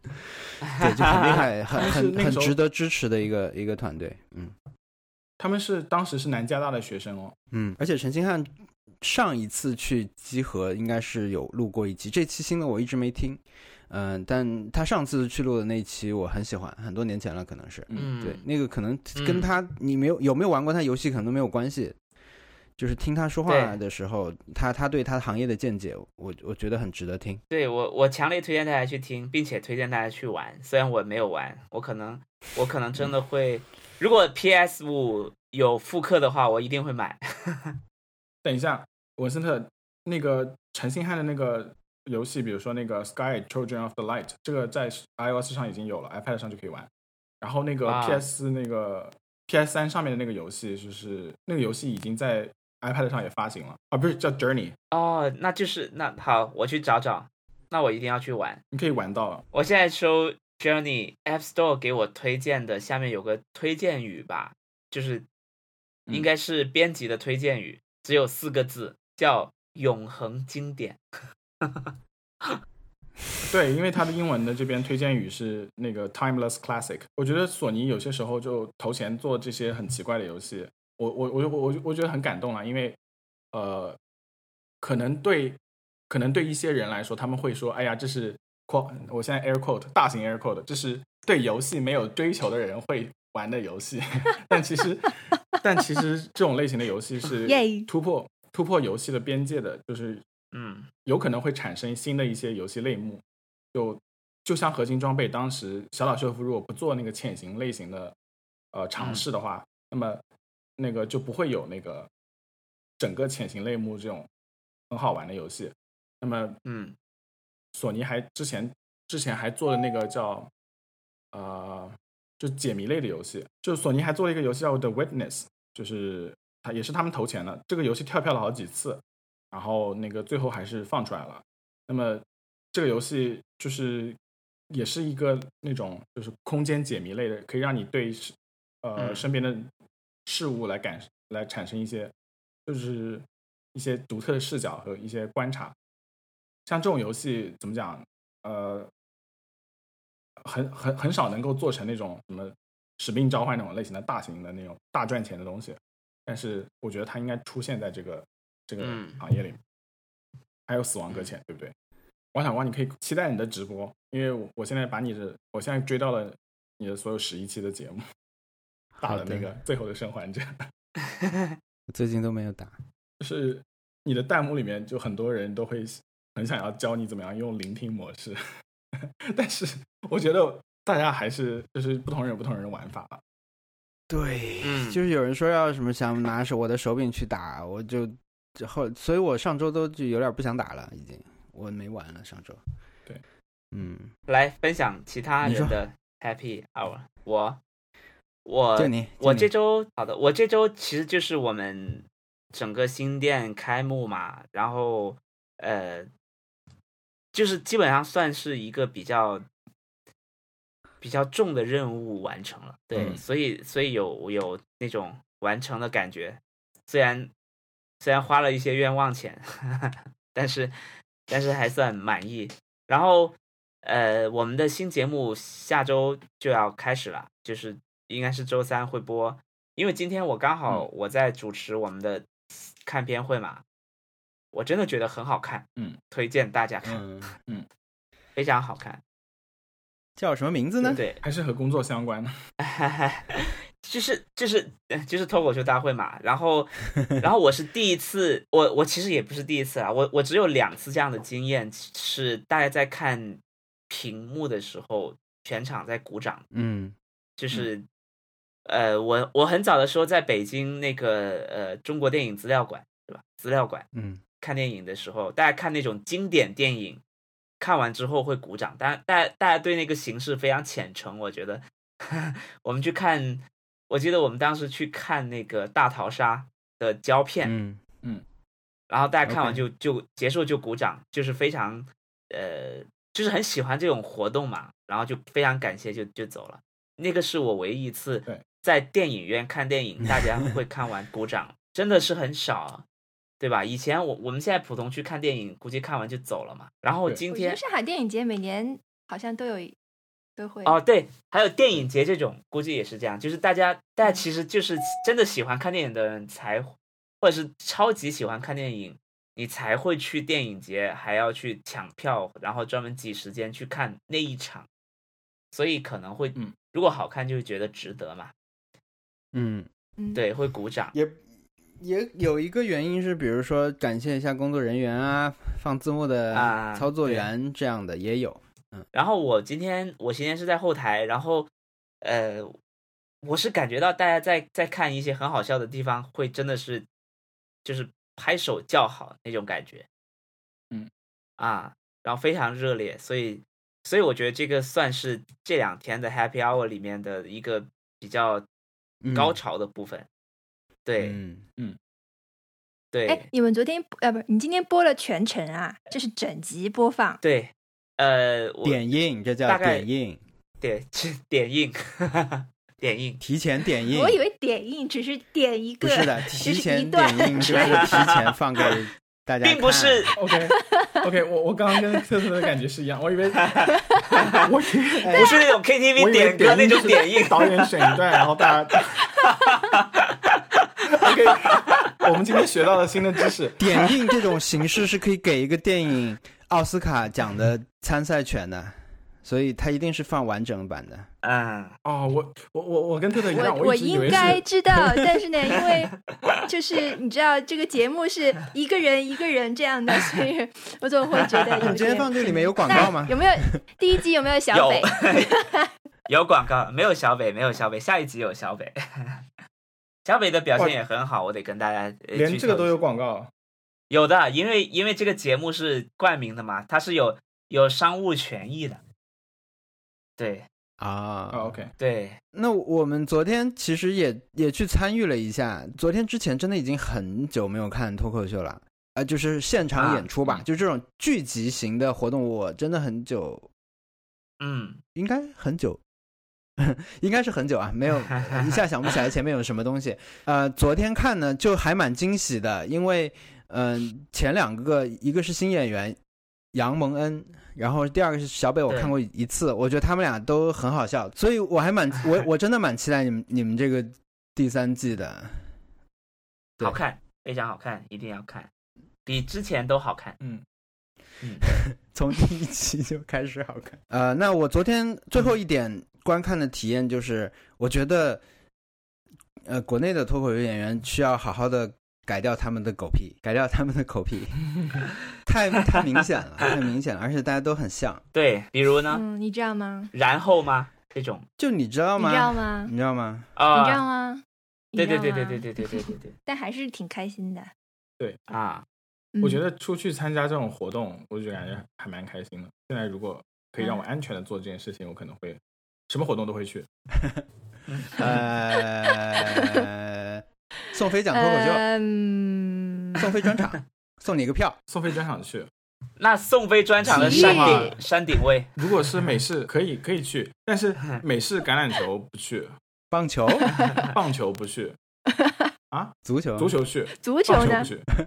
(laughs) 对，就很厉害，很 (laughs) 很很值得支持的一个一个团队。嗯他们是当时是南加大的学生哦，嗯，而且陈星汉上一次去集合应该是有录过一期，这期新的我一直没听。嗯、但他上次去录的那一期我很喜欢，很多年前了，可能是。嗯，对，那个可能跟他、你没有有没有玩过他游戏可能都没有关系，就是听他说话的时候，他他对他行业的见解，我我觉得很值得听。对我，我强烈推荐大家去听，并且推荐大家去玩。虽然我没有玩，我可能我可能真的会，如果 PS 五有复刻的话，我一定会买。(laughs) 等一下，文森特，那个陈星汉的那个游戏，比如说那个 Sky Children of the Light，这个在 iOS 上已经有了，iPad 上就可以玩。然后那个啊 PS 那个、PS 三上面的那个游戏，就是那个游戏已经在 iPad 上也发行了啊，不是叫 Journey，哦，那就是那好，我去找找，那我一定要去玩。你可以玩到了。我现在搜 Journey App Store 给我推荐的，下面有个推荐语吧，就是嗯应该是编辑的推荐语，只有四个字，叫“永恒经典 (laughs) 对，因为它的英文的这边推荐语是那个 Timeless Classic。我觉得索尼有些时候就投钱做这些很奇怪的游戏，我我我我我我觉得很感动了，因为呃，可能对可能对一些人来说，他们会说，哎呀，这是 quote，我现在 air quote 大型 air quote，这是对游戏没有追求的人会玩的游戏。(laughs) 但其实，但其实这种类型的游戏是突破突破游戏的边界的，就是”。嗯有可能会产生新的一些游戏类目。就就像核心装备当时小岛秀夫如果不做那个潜行类型的呃尝试的话，那么那个就不会有那个整个潜行类目这种很好玩的游戏。那么嗯索尼还之前之前还做了那个叫呃就解谜类的游戏，就索尼还做了一个游戏叫 The Witness，就是它也是他们投钱的，这个游戏跳票了好几次，然后那个最后还是放出来了。那么这个游戏就是也是一个那种就是空间解谜类的，可以让你对呃嗯身边的事物来感来产生一些就是一些独特的视角和一些观察。像这种游戏怎么讲？呃，很很很少能够做成那种什么使命召唤那种类型的大型的那种大赚钱的东西，但是我觉得它应该出现在这个这个嗯行业里面。还有死亡搁浅，对不对？王小光，你可以期待你的直播，因为我我现在把你的，我现在追到了你的所有十一期的节目，打了那个最后的生还者，我 (laughs) 最近都没有打。就是你的弹幕里面就很多人都会很想要教你怎么样用聆听模式，(laughs) 但是我觉得大家还是就是不同人有不同人的玩法吧。对，嗯就是有人说要什么想拿手我的手柄去打，我就之后，所以我上周都就有点不想打了，已经我没玩了上周。对，嗯，来分享其他人的 Happy Hour。我我我这周好的，我这周其实就是我们整个新店开幕嘛，然后呃，就是基本上算是一个比较比较重的任务完成了，对，嗯。所以所以有有那种完成的感觉，虽然虽然花了一些冤枉钱，(laughs) 但是但是还算满意。然后呃，我们的新节目下周就要开始了，就是应该是周三会播，因为今天我刚好我在主持我们的看片会嘛，我真的觉得很好看，嗯，推荐大家看，嗯，非常好看。叫什么名字呢？对，还是和工作相关的。(laughs) 就是就是就是脱口秀大会嘛，然后然后我是第一次，我我其实也不是第一次啊，我我只有两次这样的经验，是大家在看屏幕的时候，全场在鼓掌，嗯就是呃，我我很早的时候在北京那个呃中国电影资料馆对吧？资料馆嗯看电影的时候，大家看那种经典电影，看完之后会鼓掌，大家大家大家对那个形式非常虔诚，我觉得。(laughs) 我们去看，我记得我们当时去看那个大逃杀的胶片，嗯嗯然后大家看完就就结束就鼓掌，就是非常呃，就是很喜欢这种活动嘛，然后就非常感谢就就走了。那个是我唯一一次对在电影院看电影，大家会看完鼓掌，真的是很少啊，对吧？以前我我们现在普通去看电影，估计看完就走了嘛。然后今天上海电影节每年好像都有都会哦，对，还有电影节这种，估计也是这样，就是大家大家其实就是真的喜欢看电影的人才，或者是超级喜欢看电影，你才会去电影节，还要去抢票，然后专门挤时间去看那一场，所以可能会，嗯，如果好看就会觉得值得嘛，嗯，嗯，对，会鼓掌。也也有一个原因是，比如说感谢一下工作人员啊，放字幕的啊操作员这样的也有。嗯然后我今天我今天是在后台，然后呃，我是感觉到大家在在看一些很好笑的地方，会真的是就是拍手叫好那种感觉，嗯啊，然后非常热烈，所以所以我觉得这个算是这两天的 Happy Hour 里面的一个比较嗯高潮的部分，对嗯嗯，对哎，你们昨天呃不，你今天播了全程啊？这是整集播放。对，呃，我点映，这叫点映，点点映点映。提前点映。我以为点映只是点一个，不是的，提前段点映就是提前放给 (laughs) 大家看，并不是 OK OK，我我刚刚跟特特的感觉是一样，我以为 (laughs) 我以为不是那种 KTV 点歌那种点映，导演选一段，然后大家 (laughs) OK，我们今天学到了新的知识。(laughs) 点映这种形式是可以给一个电影奥斯卡奖的参赛权的，所以它一定是放完整版的。啊，哦，我我我我跟特特一样，我我应该知道，但是呢，(laughs) 因为就是你知道这个节目是一个人一个人这样的，所以我总会觉得 (laughs) 有你今天放这里面有广告吗？有没有第一集有没有小有北？(laughs) 有广告，没有小北，没有小北，下一集有小北。小北的表现也很好，我得跟大家呃连这个都有广告。有的，因为因为这个节目是冠名的嘛，它是有有商务权益的。对。啊。啊，OK，对，那我们昨天其实也也去参与了一下。昨天之前真的已经很久没有看脱口秀了，呃、就是现场演出吧，嗯。就这种聚集型的活动，我真的很久，嗯，应该很久，(laughs) 应该是很久啊，没有一下想不起来前面有什么东西。呃，昨天看呢就还蛮惊喜的，因为嗯、前两个一个是新演员杨蒙恩，然后第二个是小北，我看过一次，我觉得他们俩都很好笑，所以我还蛮 (laughs) 我我真的蛮期待你们你们这个第三季的。对好看，非常好看，一定要看，比之前都好看。嗯，(laughs) 从第一期就开始好看。呃，那我昨天最后一点观看的体验就是，我觉得，呃，国内的脱口秀演员需要好好的改掉他们的狗屁，改掉他们的狗屁，(laughs) 太太明显了，太明显了，而且大家都很像。对，比如呢，嗯，你知道吗？然后吗？这种就你知道吗你知道吗？你知道吗？啊，你知道吗？对对对对对对对对对对 (laughs) 但还是挺开心的。对啊，嗯我觉得出去参加这种活动，我就感觉还蛮开心的。现在如果可以让我安全的做这件事情，我可能会什么活动都会去。(laughs) 呃，宋飞讲脱口秀，嗯，宋飞专场，送你一个票。宋飞专场去，那宋飞专场的山顶山顶位，如果是美式可以可以去，但是 (laughs) 美式橄榄球不去，棒球、(laughs) 棒球不去。(laughs) 啊，足球、足球去，足球呢。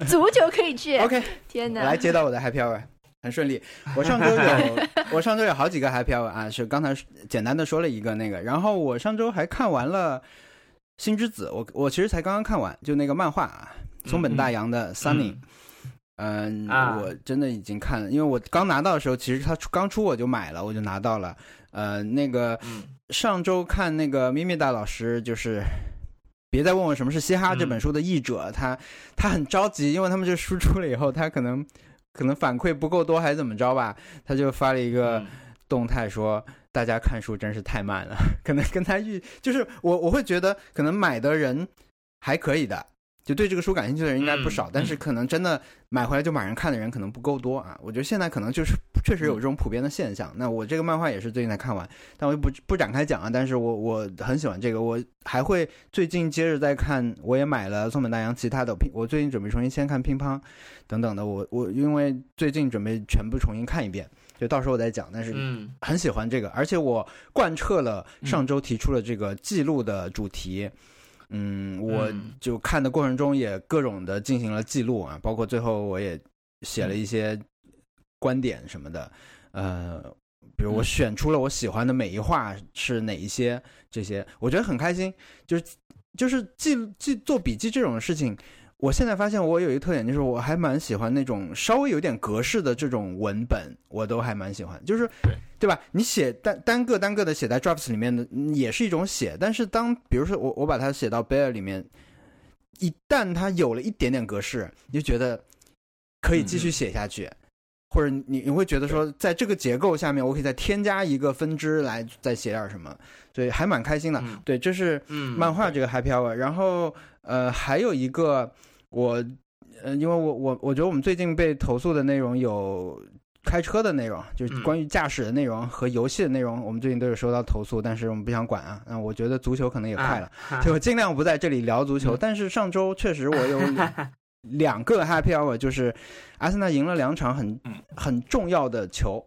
足球可以去。OK，天哪！来接到我的 Happy Hour，很顺利。我上周有，我上周有好几个 Happy Hour 啊，是刚才简单的说了一个那个，然后我上周还看完了《星之子》，我我其实才刚刚看完，就那个漫画啊，松本大洋的《Sunny》。嗯，啊我真的已经看了，因为我刚拿到的时候，其实它出刚出我就买了，我就拿到了。呃，那个嗯上周看那个咪咪大老师，就是别再问我什么是嘻哈这本书的译者，他他很着急，因为他们这书出了以后，他可能可能反馈不够多，还是怎么着吧，他就发了一个嗯动态说。大家看书真是太慢了，可能跟他预就是我我会觉得可能买的人还可以的，就对这个书感兴趣的人应该不少，嗯但是可能真的买回来就马上看的人可能不够多啊。我觉得现在可能就是确实有这种普遍的现象。那我这个漫画也是最近才看完，但我就不不展开讲啊。但是我我很喜欢这个，我还会最近接着再看，我也买了松本大洋其他的乒，我最近准备重新先看乒乓等等的。我我因为最近准备全部重新看一遍，就到时候我再讲。但是嗯很喜欢这个，而且我贯彻了上周提出了这个记录的主题。嗯，我嗯就看的过程中也各种的进行了记录啊，包括最后我也写了一些观点什么的，呃，比如我嗯选出了我喜欢的每一话是哪一些，这些我觉得很开心，就是就是记记做笔记这种事情。我现在发现我有一个特点，就是我还蛮喜欢那种稍微有点格式的这种文本，我都还蛮喜欢。就是对对吧？你写单单个单个的写在 Drafts 里面的嗯也是一种写，但是当比如说我我把它写到 Bear 里面，一旦它有了一点点格式，你就觉得可以继续写下去，或者你你会觉得说，在这个结构下面，我可以再添加一个分支来再写点什么，所以还蛮开心的。嗯对，这是嗯漫画这个 Happy Hour，然后呃还有一个我呃，因为我我我觉得我们最近被投诉的内容有开车的内容，就是嗯关于驾驶的内容和游戏的内容，我们最近都有收到投诉，但是我们不想管啊。那我觉得足球可能也快了，啊 (laughs) 就我尽量不在这里聊足球。嗯但是上周确实我有 (laughs) 两个 Happy Hour，就是阿森纳赢了两场很嗯很重要的球，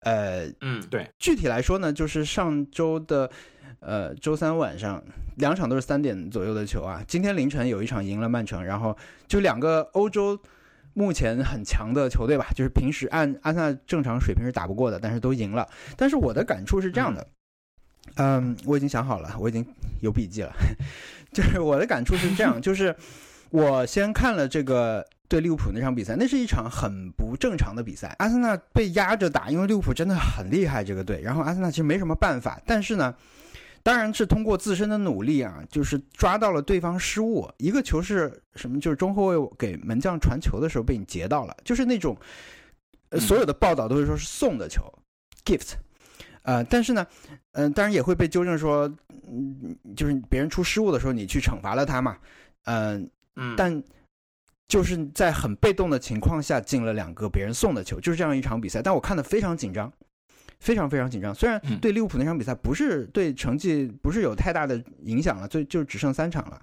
呃，嗯对具体来说呢，就是上周的呃周三晚上两场都是三点左右的球啊。今天凌晨有一场赢了曼城，然后就两个欧洲目前很强的球队吧，就是平时按阿森纳正常水平是打不过的，但是都赢了。但是我的感触是这样的，嗯，我已经想好了，我已经有笔记了，(laughs) 就是我的感触是这样，就是我先看了这个对利物浦那场比赛，那是一场很不正常的比赛。阿森纳被压着打，因为利物浦真的很厉害这个队，然后阿森纳其实没什么办法，但是呢，当然是通过自身的努力啊，就是抓到了对方失误。一个球是什么？就是中后卫给门将传球的时候被你截到了，就是那种，所有的报道都会说是送的球，gift。呃，但是呢，嗯、当然也会被纠正说，嗯，就是别人出失误的时候，你去惩罚了他嘛，嗯、嗯，但就是在很被动的情况下进了两个别人送的球，就是这样一场比赛。但我看的非常紧张，非常非常紧张。虽然嗯对利物浦那场比赛不是对成绩不是有太大的影响了，就就只剩三场了，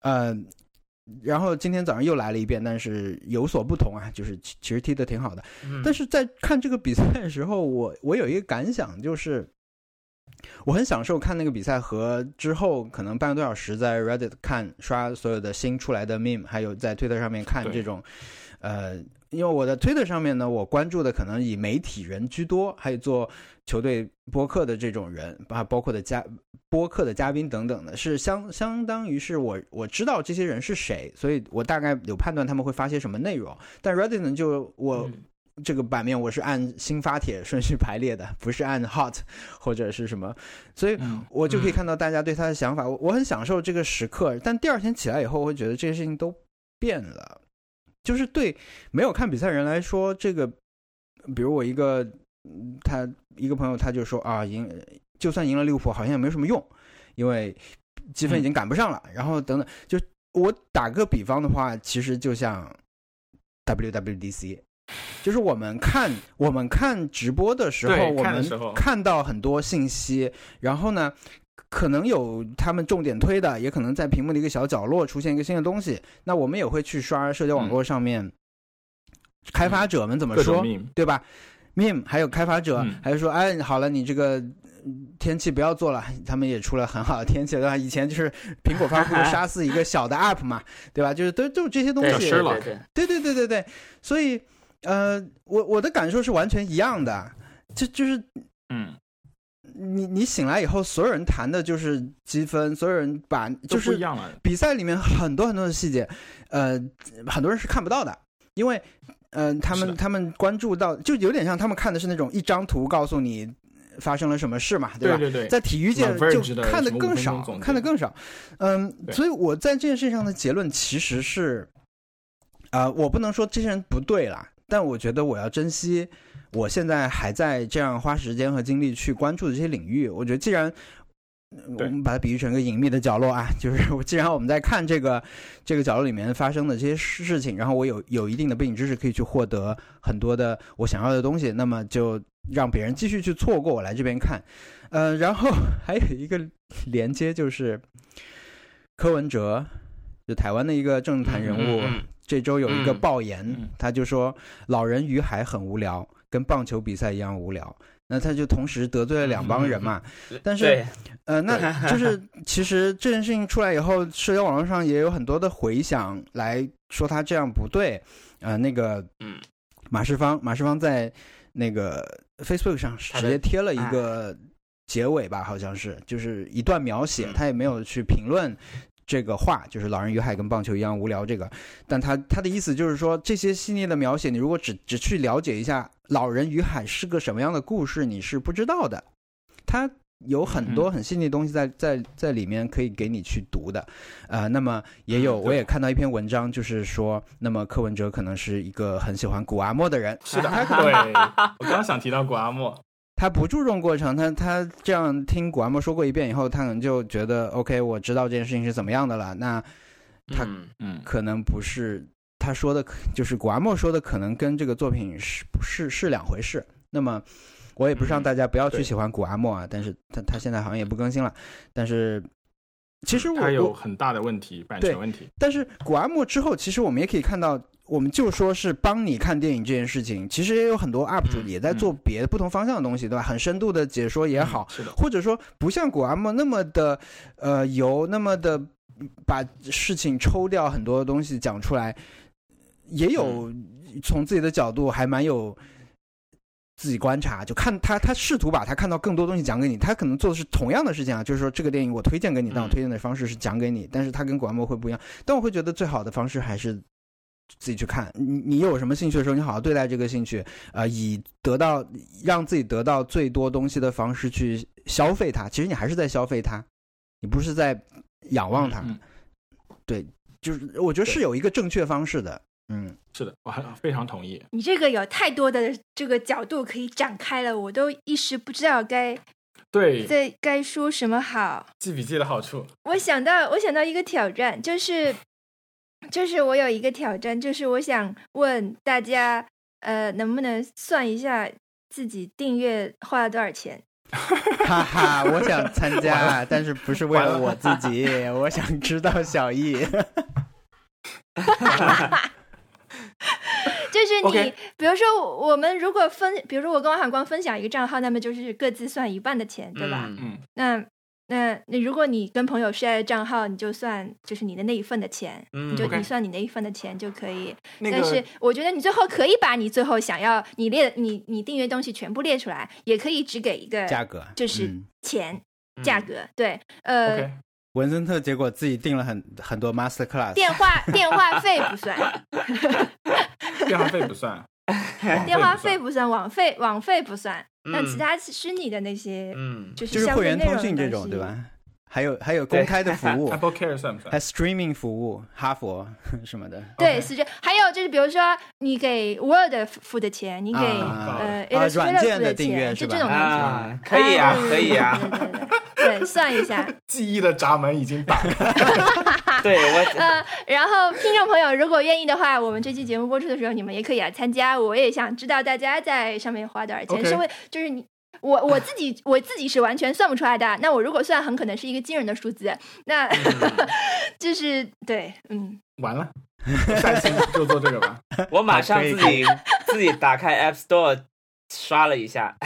呃。然后今天早上又来了一遍，但是有所不同啊，就是其其实踢的挺好的。嗯但是在看这个比赛的时候，我我有一个感想，就是我很享受看那个比赛和之后可能半个多小时在 Reddit 看刷所有的新出来的 meme，还有在推特上面看这种，呃，因为我的推特上面呢，我关注的可能以媒体人居多，还有做球队播客的这种人，啊，包括的嘉播客的嘉宾等等的，是相相当于是我我知道这些人是谁，所以我大概有判断他们会发些什么内容。但 Reddit 呢，就我。嗯这个版面我是按新发帖顺序排列的，不是按 hot (laughs) 或者是什么，所以嗯我就可以看到大家对他的想法。我我很享受这个时刻，但第二天起来以后，我会觉得这些事情都变了。就是对没有看比赛的人来说，这个，比如我一个嗯他一个朋友，他就说啊，赢就算赢了利物浦，好像也没什么用，因为积分已经赶不上了。然后等等，就我打个比方的话，其实就像 WWDC。就是我们看我们看直播的时候，我们看到很多信息，然后呢，可能有他们重点推的，也可能在屏幕的一个小角落出现一个新的东西。那我们也会去刷社交网络上面，开发者们怎么说对吧？meme 还有开发者，嗯还是说，哎，好了，你这个嗯天气不要做了，他们也出了很好的天气，对吧？以前就是苹果发布杀死一个小的 app 嘛，对吧？就是都都这些东西，叫 Sherlock 对对对对对对对，所以呃，我我的感受是完全一样的，就就是嗯，你你醒来以后，所有人谈的就是积分，所有人把就是。比赛里面很多很多的细节，呃，很多人是看不到的，因为，呃，他们他们关注到，就有点像他们看的是那种一张图告诉你，发生了什么事嘛，对吧？对对对，在体育界就看的什么5分更少看的更少。嗯，所以我在这件事情上的结论其实是，啊、我不能说这些人不对啦，但我觉得我要珍惜我现在还在这样花时间和精力去关注的这些领域。我觉得既然呃我们把它比喻成一个隐秘的角落啊，就是我既然我们在看这个这个角落里面发生的这些事情，然后我有有一定的背景知识可以去获得很多的我想要的东西，那么就让别人继续去错过我来这边看。呃，然后 (laughs) 还有一个连接就是柯文哲，就台湾的一个政坛人物，嗯嗯这周有一个嗯。爆言，嗯。他就说老人与海很无聊，跟棒球比赛一样无聊。那他就同时得罪了两帮人嘛，但是，呃，那 (laughs) 就是其实这件事情出来以后，社交网络上也有很多的回响来说他这样不对。呃，那个，嗯，马世芳，马世芳在那个 Facebook 上直接贴了一个结尾吧，好像是，就是一段描写，嗯。他也没有去评论这个话，就是老人与海跟棒球一样无聊这个，但他他的意思就是说，这些细腻的描写，你如果只只去了解一下老人与海是个什么样的故事，你是不知道的。他有很多很细腻的东西在在在里面可以给你去读的，呃，那么也有嗯我也看到一篇文章，就是说，那么柯文哲可能是一个很喜欢古阿莫的人，是的，(laughs) 对，我刚刚想提到古阿莫，他不注重过程，他他这样听古阿莫说过一遍以后，他可能就觉得 OK，我知道这件事情是怎么样的了。那他嗯嗯，可能不是他说的，就是古阿莫说的，可能跟这个作品是不是是两回事。那么我也不是让大家不要去喜欢古阿莫啊，但是他他现在好像也不更新了。但是其实我他有很大的问题，版权问题。但是古阿莫之后，其实我们也可以看到，我们就说是帮你看电影这件事情，其实也有很多 UP 主嗯也在做别的不同方向的东西，对吧？很深度的解说也好，嗯是的，或者说不像古阿莫那么的呃油，那么的把事情抽掉很多东西讲出来，也有从自己的角度还蛮有自己观察，就看他他试图把他看到更多东西讲给你，他可能做的是同样的事情啊，就是说这个电影我推荐给你，但我嗯推荐的方式是讲给你，但是他跟古阿莫会不一样，但我会觉得最好的方式还是。自己去看，你你有什么兴趣的时候，你好好对待这个兴趣，呃，以得到让自己得到最多东西的方式去消费它。其实你还是在消费它，你不是在仰望它。嗯，对，就是我觉得是有一个正确方式的。嗯，是的，我很非常同意。你这个有太多的这个角度可以展开了，我都一时不知道该对，在该说什么好。记笔记的好处，我想到，我想到一个挑战，就是，就是我有一个挑战，就是我想问大家，呃，能不能算一下自己订阅花了多少钱？(laughs) 哈哈，我想参加，但是不是为了我自己，我想知道小易。(laughs) 就是你比如说我们如果分，比如说我跟王海光分享一个账号，那么就是各自算一半的钱，对吧？嗯嗯，那那那如果你跟朋友 share 账号，你就算就是你的那一份的钱，嗯你就你算你那一份的钱就可以。那但是我觉得你最后可以把你最后想要你列你你订阅东西全部列出来，也可以只给一个价格就是嗯。钱、嗯价格。对，呃文森特结果自己订了很很多 master class，电话电话费不算，(laughs) 电话费不算，电话费不算，网费网费不算，那嗯其他虚拟的那些嗯，就就是是消费内容会员通讯的东西这种对？吧？还有 (laughs) 还有公开的服务，(laughs) Apple Care 算不算还？streaming 服务，哈佛 (laughs) 什么的。对是这。还有就是，比如说你给 Word 付的钱，你给、啊呃啊 Illustrator 软件的付的钱，订阅是这种东西。啊，可以啊，可以啊，对算一下。记忆的闸门已经打开。对我呃，然后听众朋友如果愿意的话，我们这期节目播出的时候，你们也可以来参加。我也想知道大家在上面花多少钱是为就是你。我我自己我自己是完全算不出来的，那我如果算，很可能是一个惊人的数字。那 (laughs) 就是对，嗯，完了，下一期就做这个吧。(laughs) 我马上自己自己打开 App Store 刷了一下，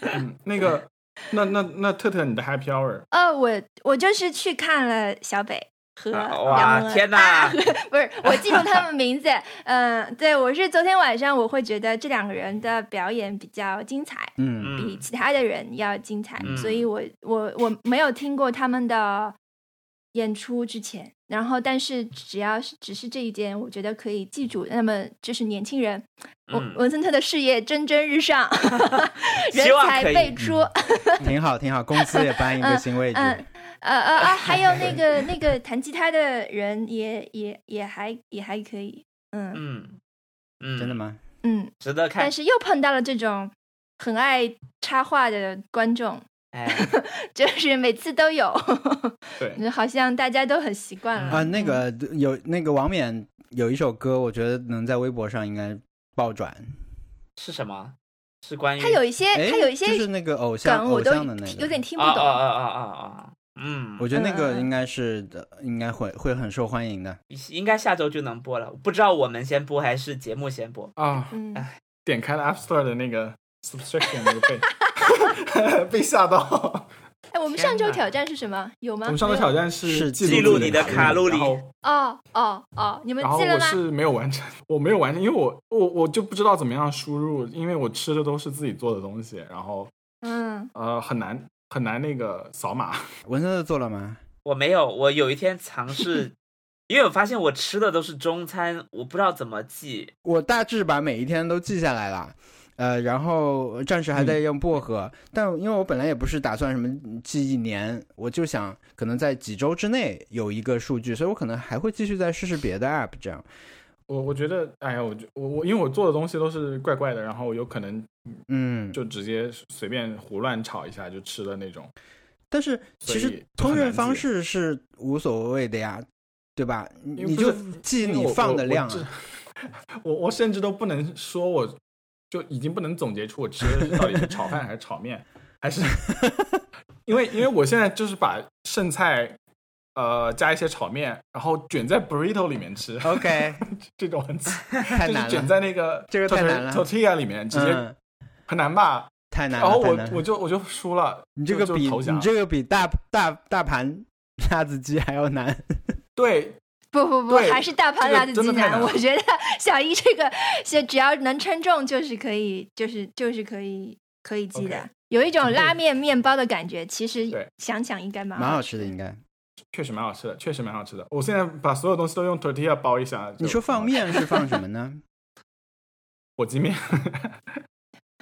嗯，(laughs) 那个，那那那特特，你的 Happy Hour 呃，我我就是去看了小北和哇天哪啊 (laughs) 不是，我记住他们名字。(laughs) 嗯、对我是昨天晚上，我会觉得这两个人的表演比较精彩，嗯比嗯其他的人要精彩，嗯所以我我我没有听过他们的演出之前，然后，但是只要是只是这一点，我觉得可以记住。那么，就是年轻人，文嗯文森特的事业蒸蒸日上，(laughs) 人才辈出。挺好挺好，公司也搬一个新位置。嗯，呃呃啊，(laughs) 还有那个那个弹吉他的人也也也还也还可以，嗯嗯嗯，真的？吗？嗯，值得看但。是又碰到了这种很爱插话的观众，哎，(laughs) 就是每次都有，对，好像大家都很习惯了啊，那嗯个有那个王冕有一首歌，我觉得能在微博上应该爆转。是什么？是关于他有一些哎，他有一些就是那个偶像偶梗我都像的那个，有点听不懂啊懂。啊啊啊啊！嗯，我觉得那个应该是的，应该会会很受欢迎的。应该下周就能播了。不知道我们先播还是节目先播？啊，嗯，点开了 App Store 的那个 subscription 那个被 (laughs) 被吓到。(laughs) 哎，我们上周挑战是什么？有吗？我们上周挑战是是记记录你的卡路里哦哦哦，你们记了吗？我是没有完成，我没有完成，因为我我我就不知道怎么样输入，因为我吃的都是自己做的东西，然后嗯，呃很难很难那个扫码。(laughs) 文森特做了吗？我没有，我有一天尝试，因为我发现我吃的都是中餐，我不知道怎么记。我大致把每一天都记下来了。呃，然后暂时还在用薄荷，但因为我本来也不是打算什么记一年，我就想可能在几周之内有一个数据，所以我可能还会继续再试试别的 app 这样。我我觉得，哎呀，我就我我因为我做的东西都是怪怪的，然后有可能嗯，就直接随便胡乱炒一下就吃的那种。但是其实烹饪方式是无所谓的呀，对吧？你你就记你放的量啊。我只我我甚至都不能说，我就已经不能总结出我吃到底是炒饭还是炒面，还是 (laughs) 因为因为我现在就是把剩菜呃加一些炒面，然后卷在 burrito 里面吃，OK，(laughs) 这种很 (laughs) 太难就是卷，在那个这个太难了 tortilla 里面，直接嗯，很难吧？太难了。然后我太难我就我就输了，你这个比你这个比大大大盘 (laughs) 辣子鸡还要难。(laughs) 对不不不，还是大盘辣子鸡难。我觉得小一这个是只要能称重，就是可以，就是就是可以可以记的。有一种拉面面包的感觉，其实想想应该蛮蛮好吃吃的，应该。确实蛮好吃的，确实蛮好吃的。我现在把所有东西都用 tortilla 包一下。你说放面是放什么呢？(laughs) 火鸡面，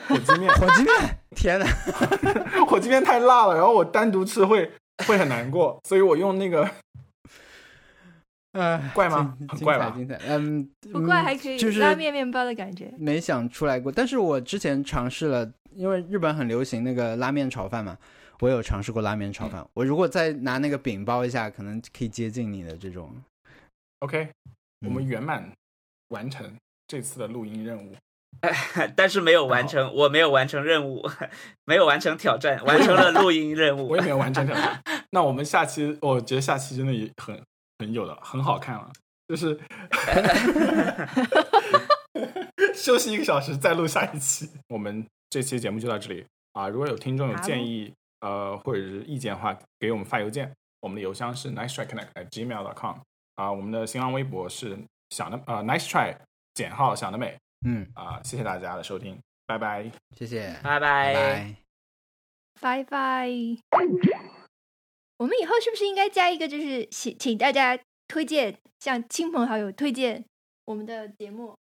火鸡面，火鸡面，天哪！(laughs) 火鸡面太辣了，然后我单独吃会会很难过，所以我用那个呃，怪吗很怪吧精彩，精彩。嗯，不怪嗯还可以，就是拉面面包的感觉。没想出来过。但是我之前尝试了，因为日本很流行那个拉面炒饭嘛，我有尝试过拉面炒饭。我如果再拿那个饼包一下，可能可以接近你的这种。OK，我们嗯圆满完成这次的录音任务。(laughs) 但是没有完成，我没有完成任务，没有完成挑战，完成了录音任务我也。没有完成 (laughs) 挑战。那我们下期，我觉得下期真的也很很有的，很好看了。就是 (laughs) 休息一个小时，再录下一期。我们这期节目就到这里啊！如果有听众有建议，呃，或者是意见的话，给我们发邮件。我们的邮箱是 nice try connect at gmail dot com 啊，我们的新浪微博是想的呃 nice try 减号想得美嗯，啊，谢谢大家的收听，拜拜。谢谢，拜拜拜。拜。拜拜。我们以后是不是应该加一个，就是请请大家推荐，向亲朋好友推荐我们的节目？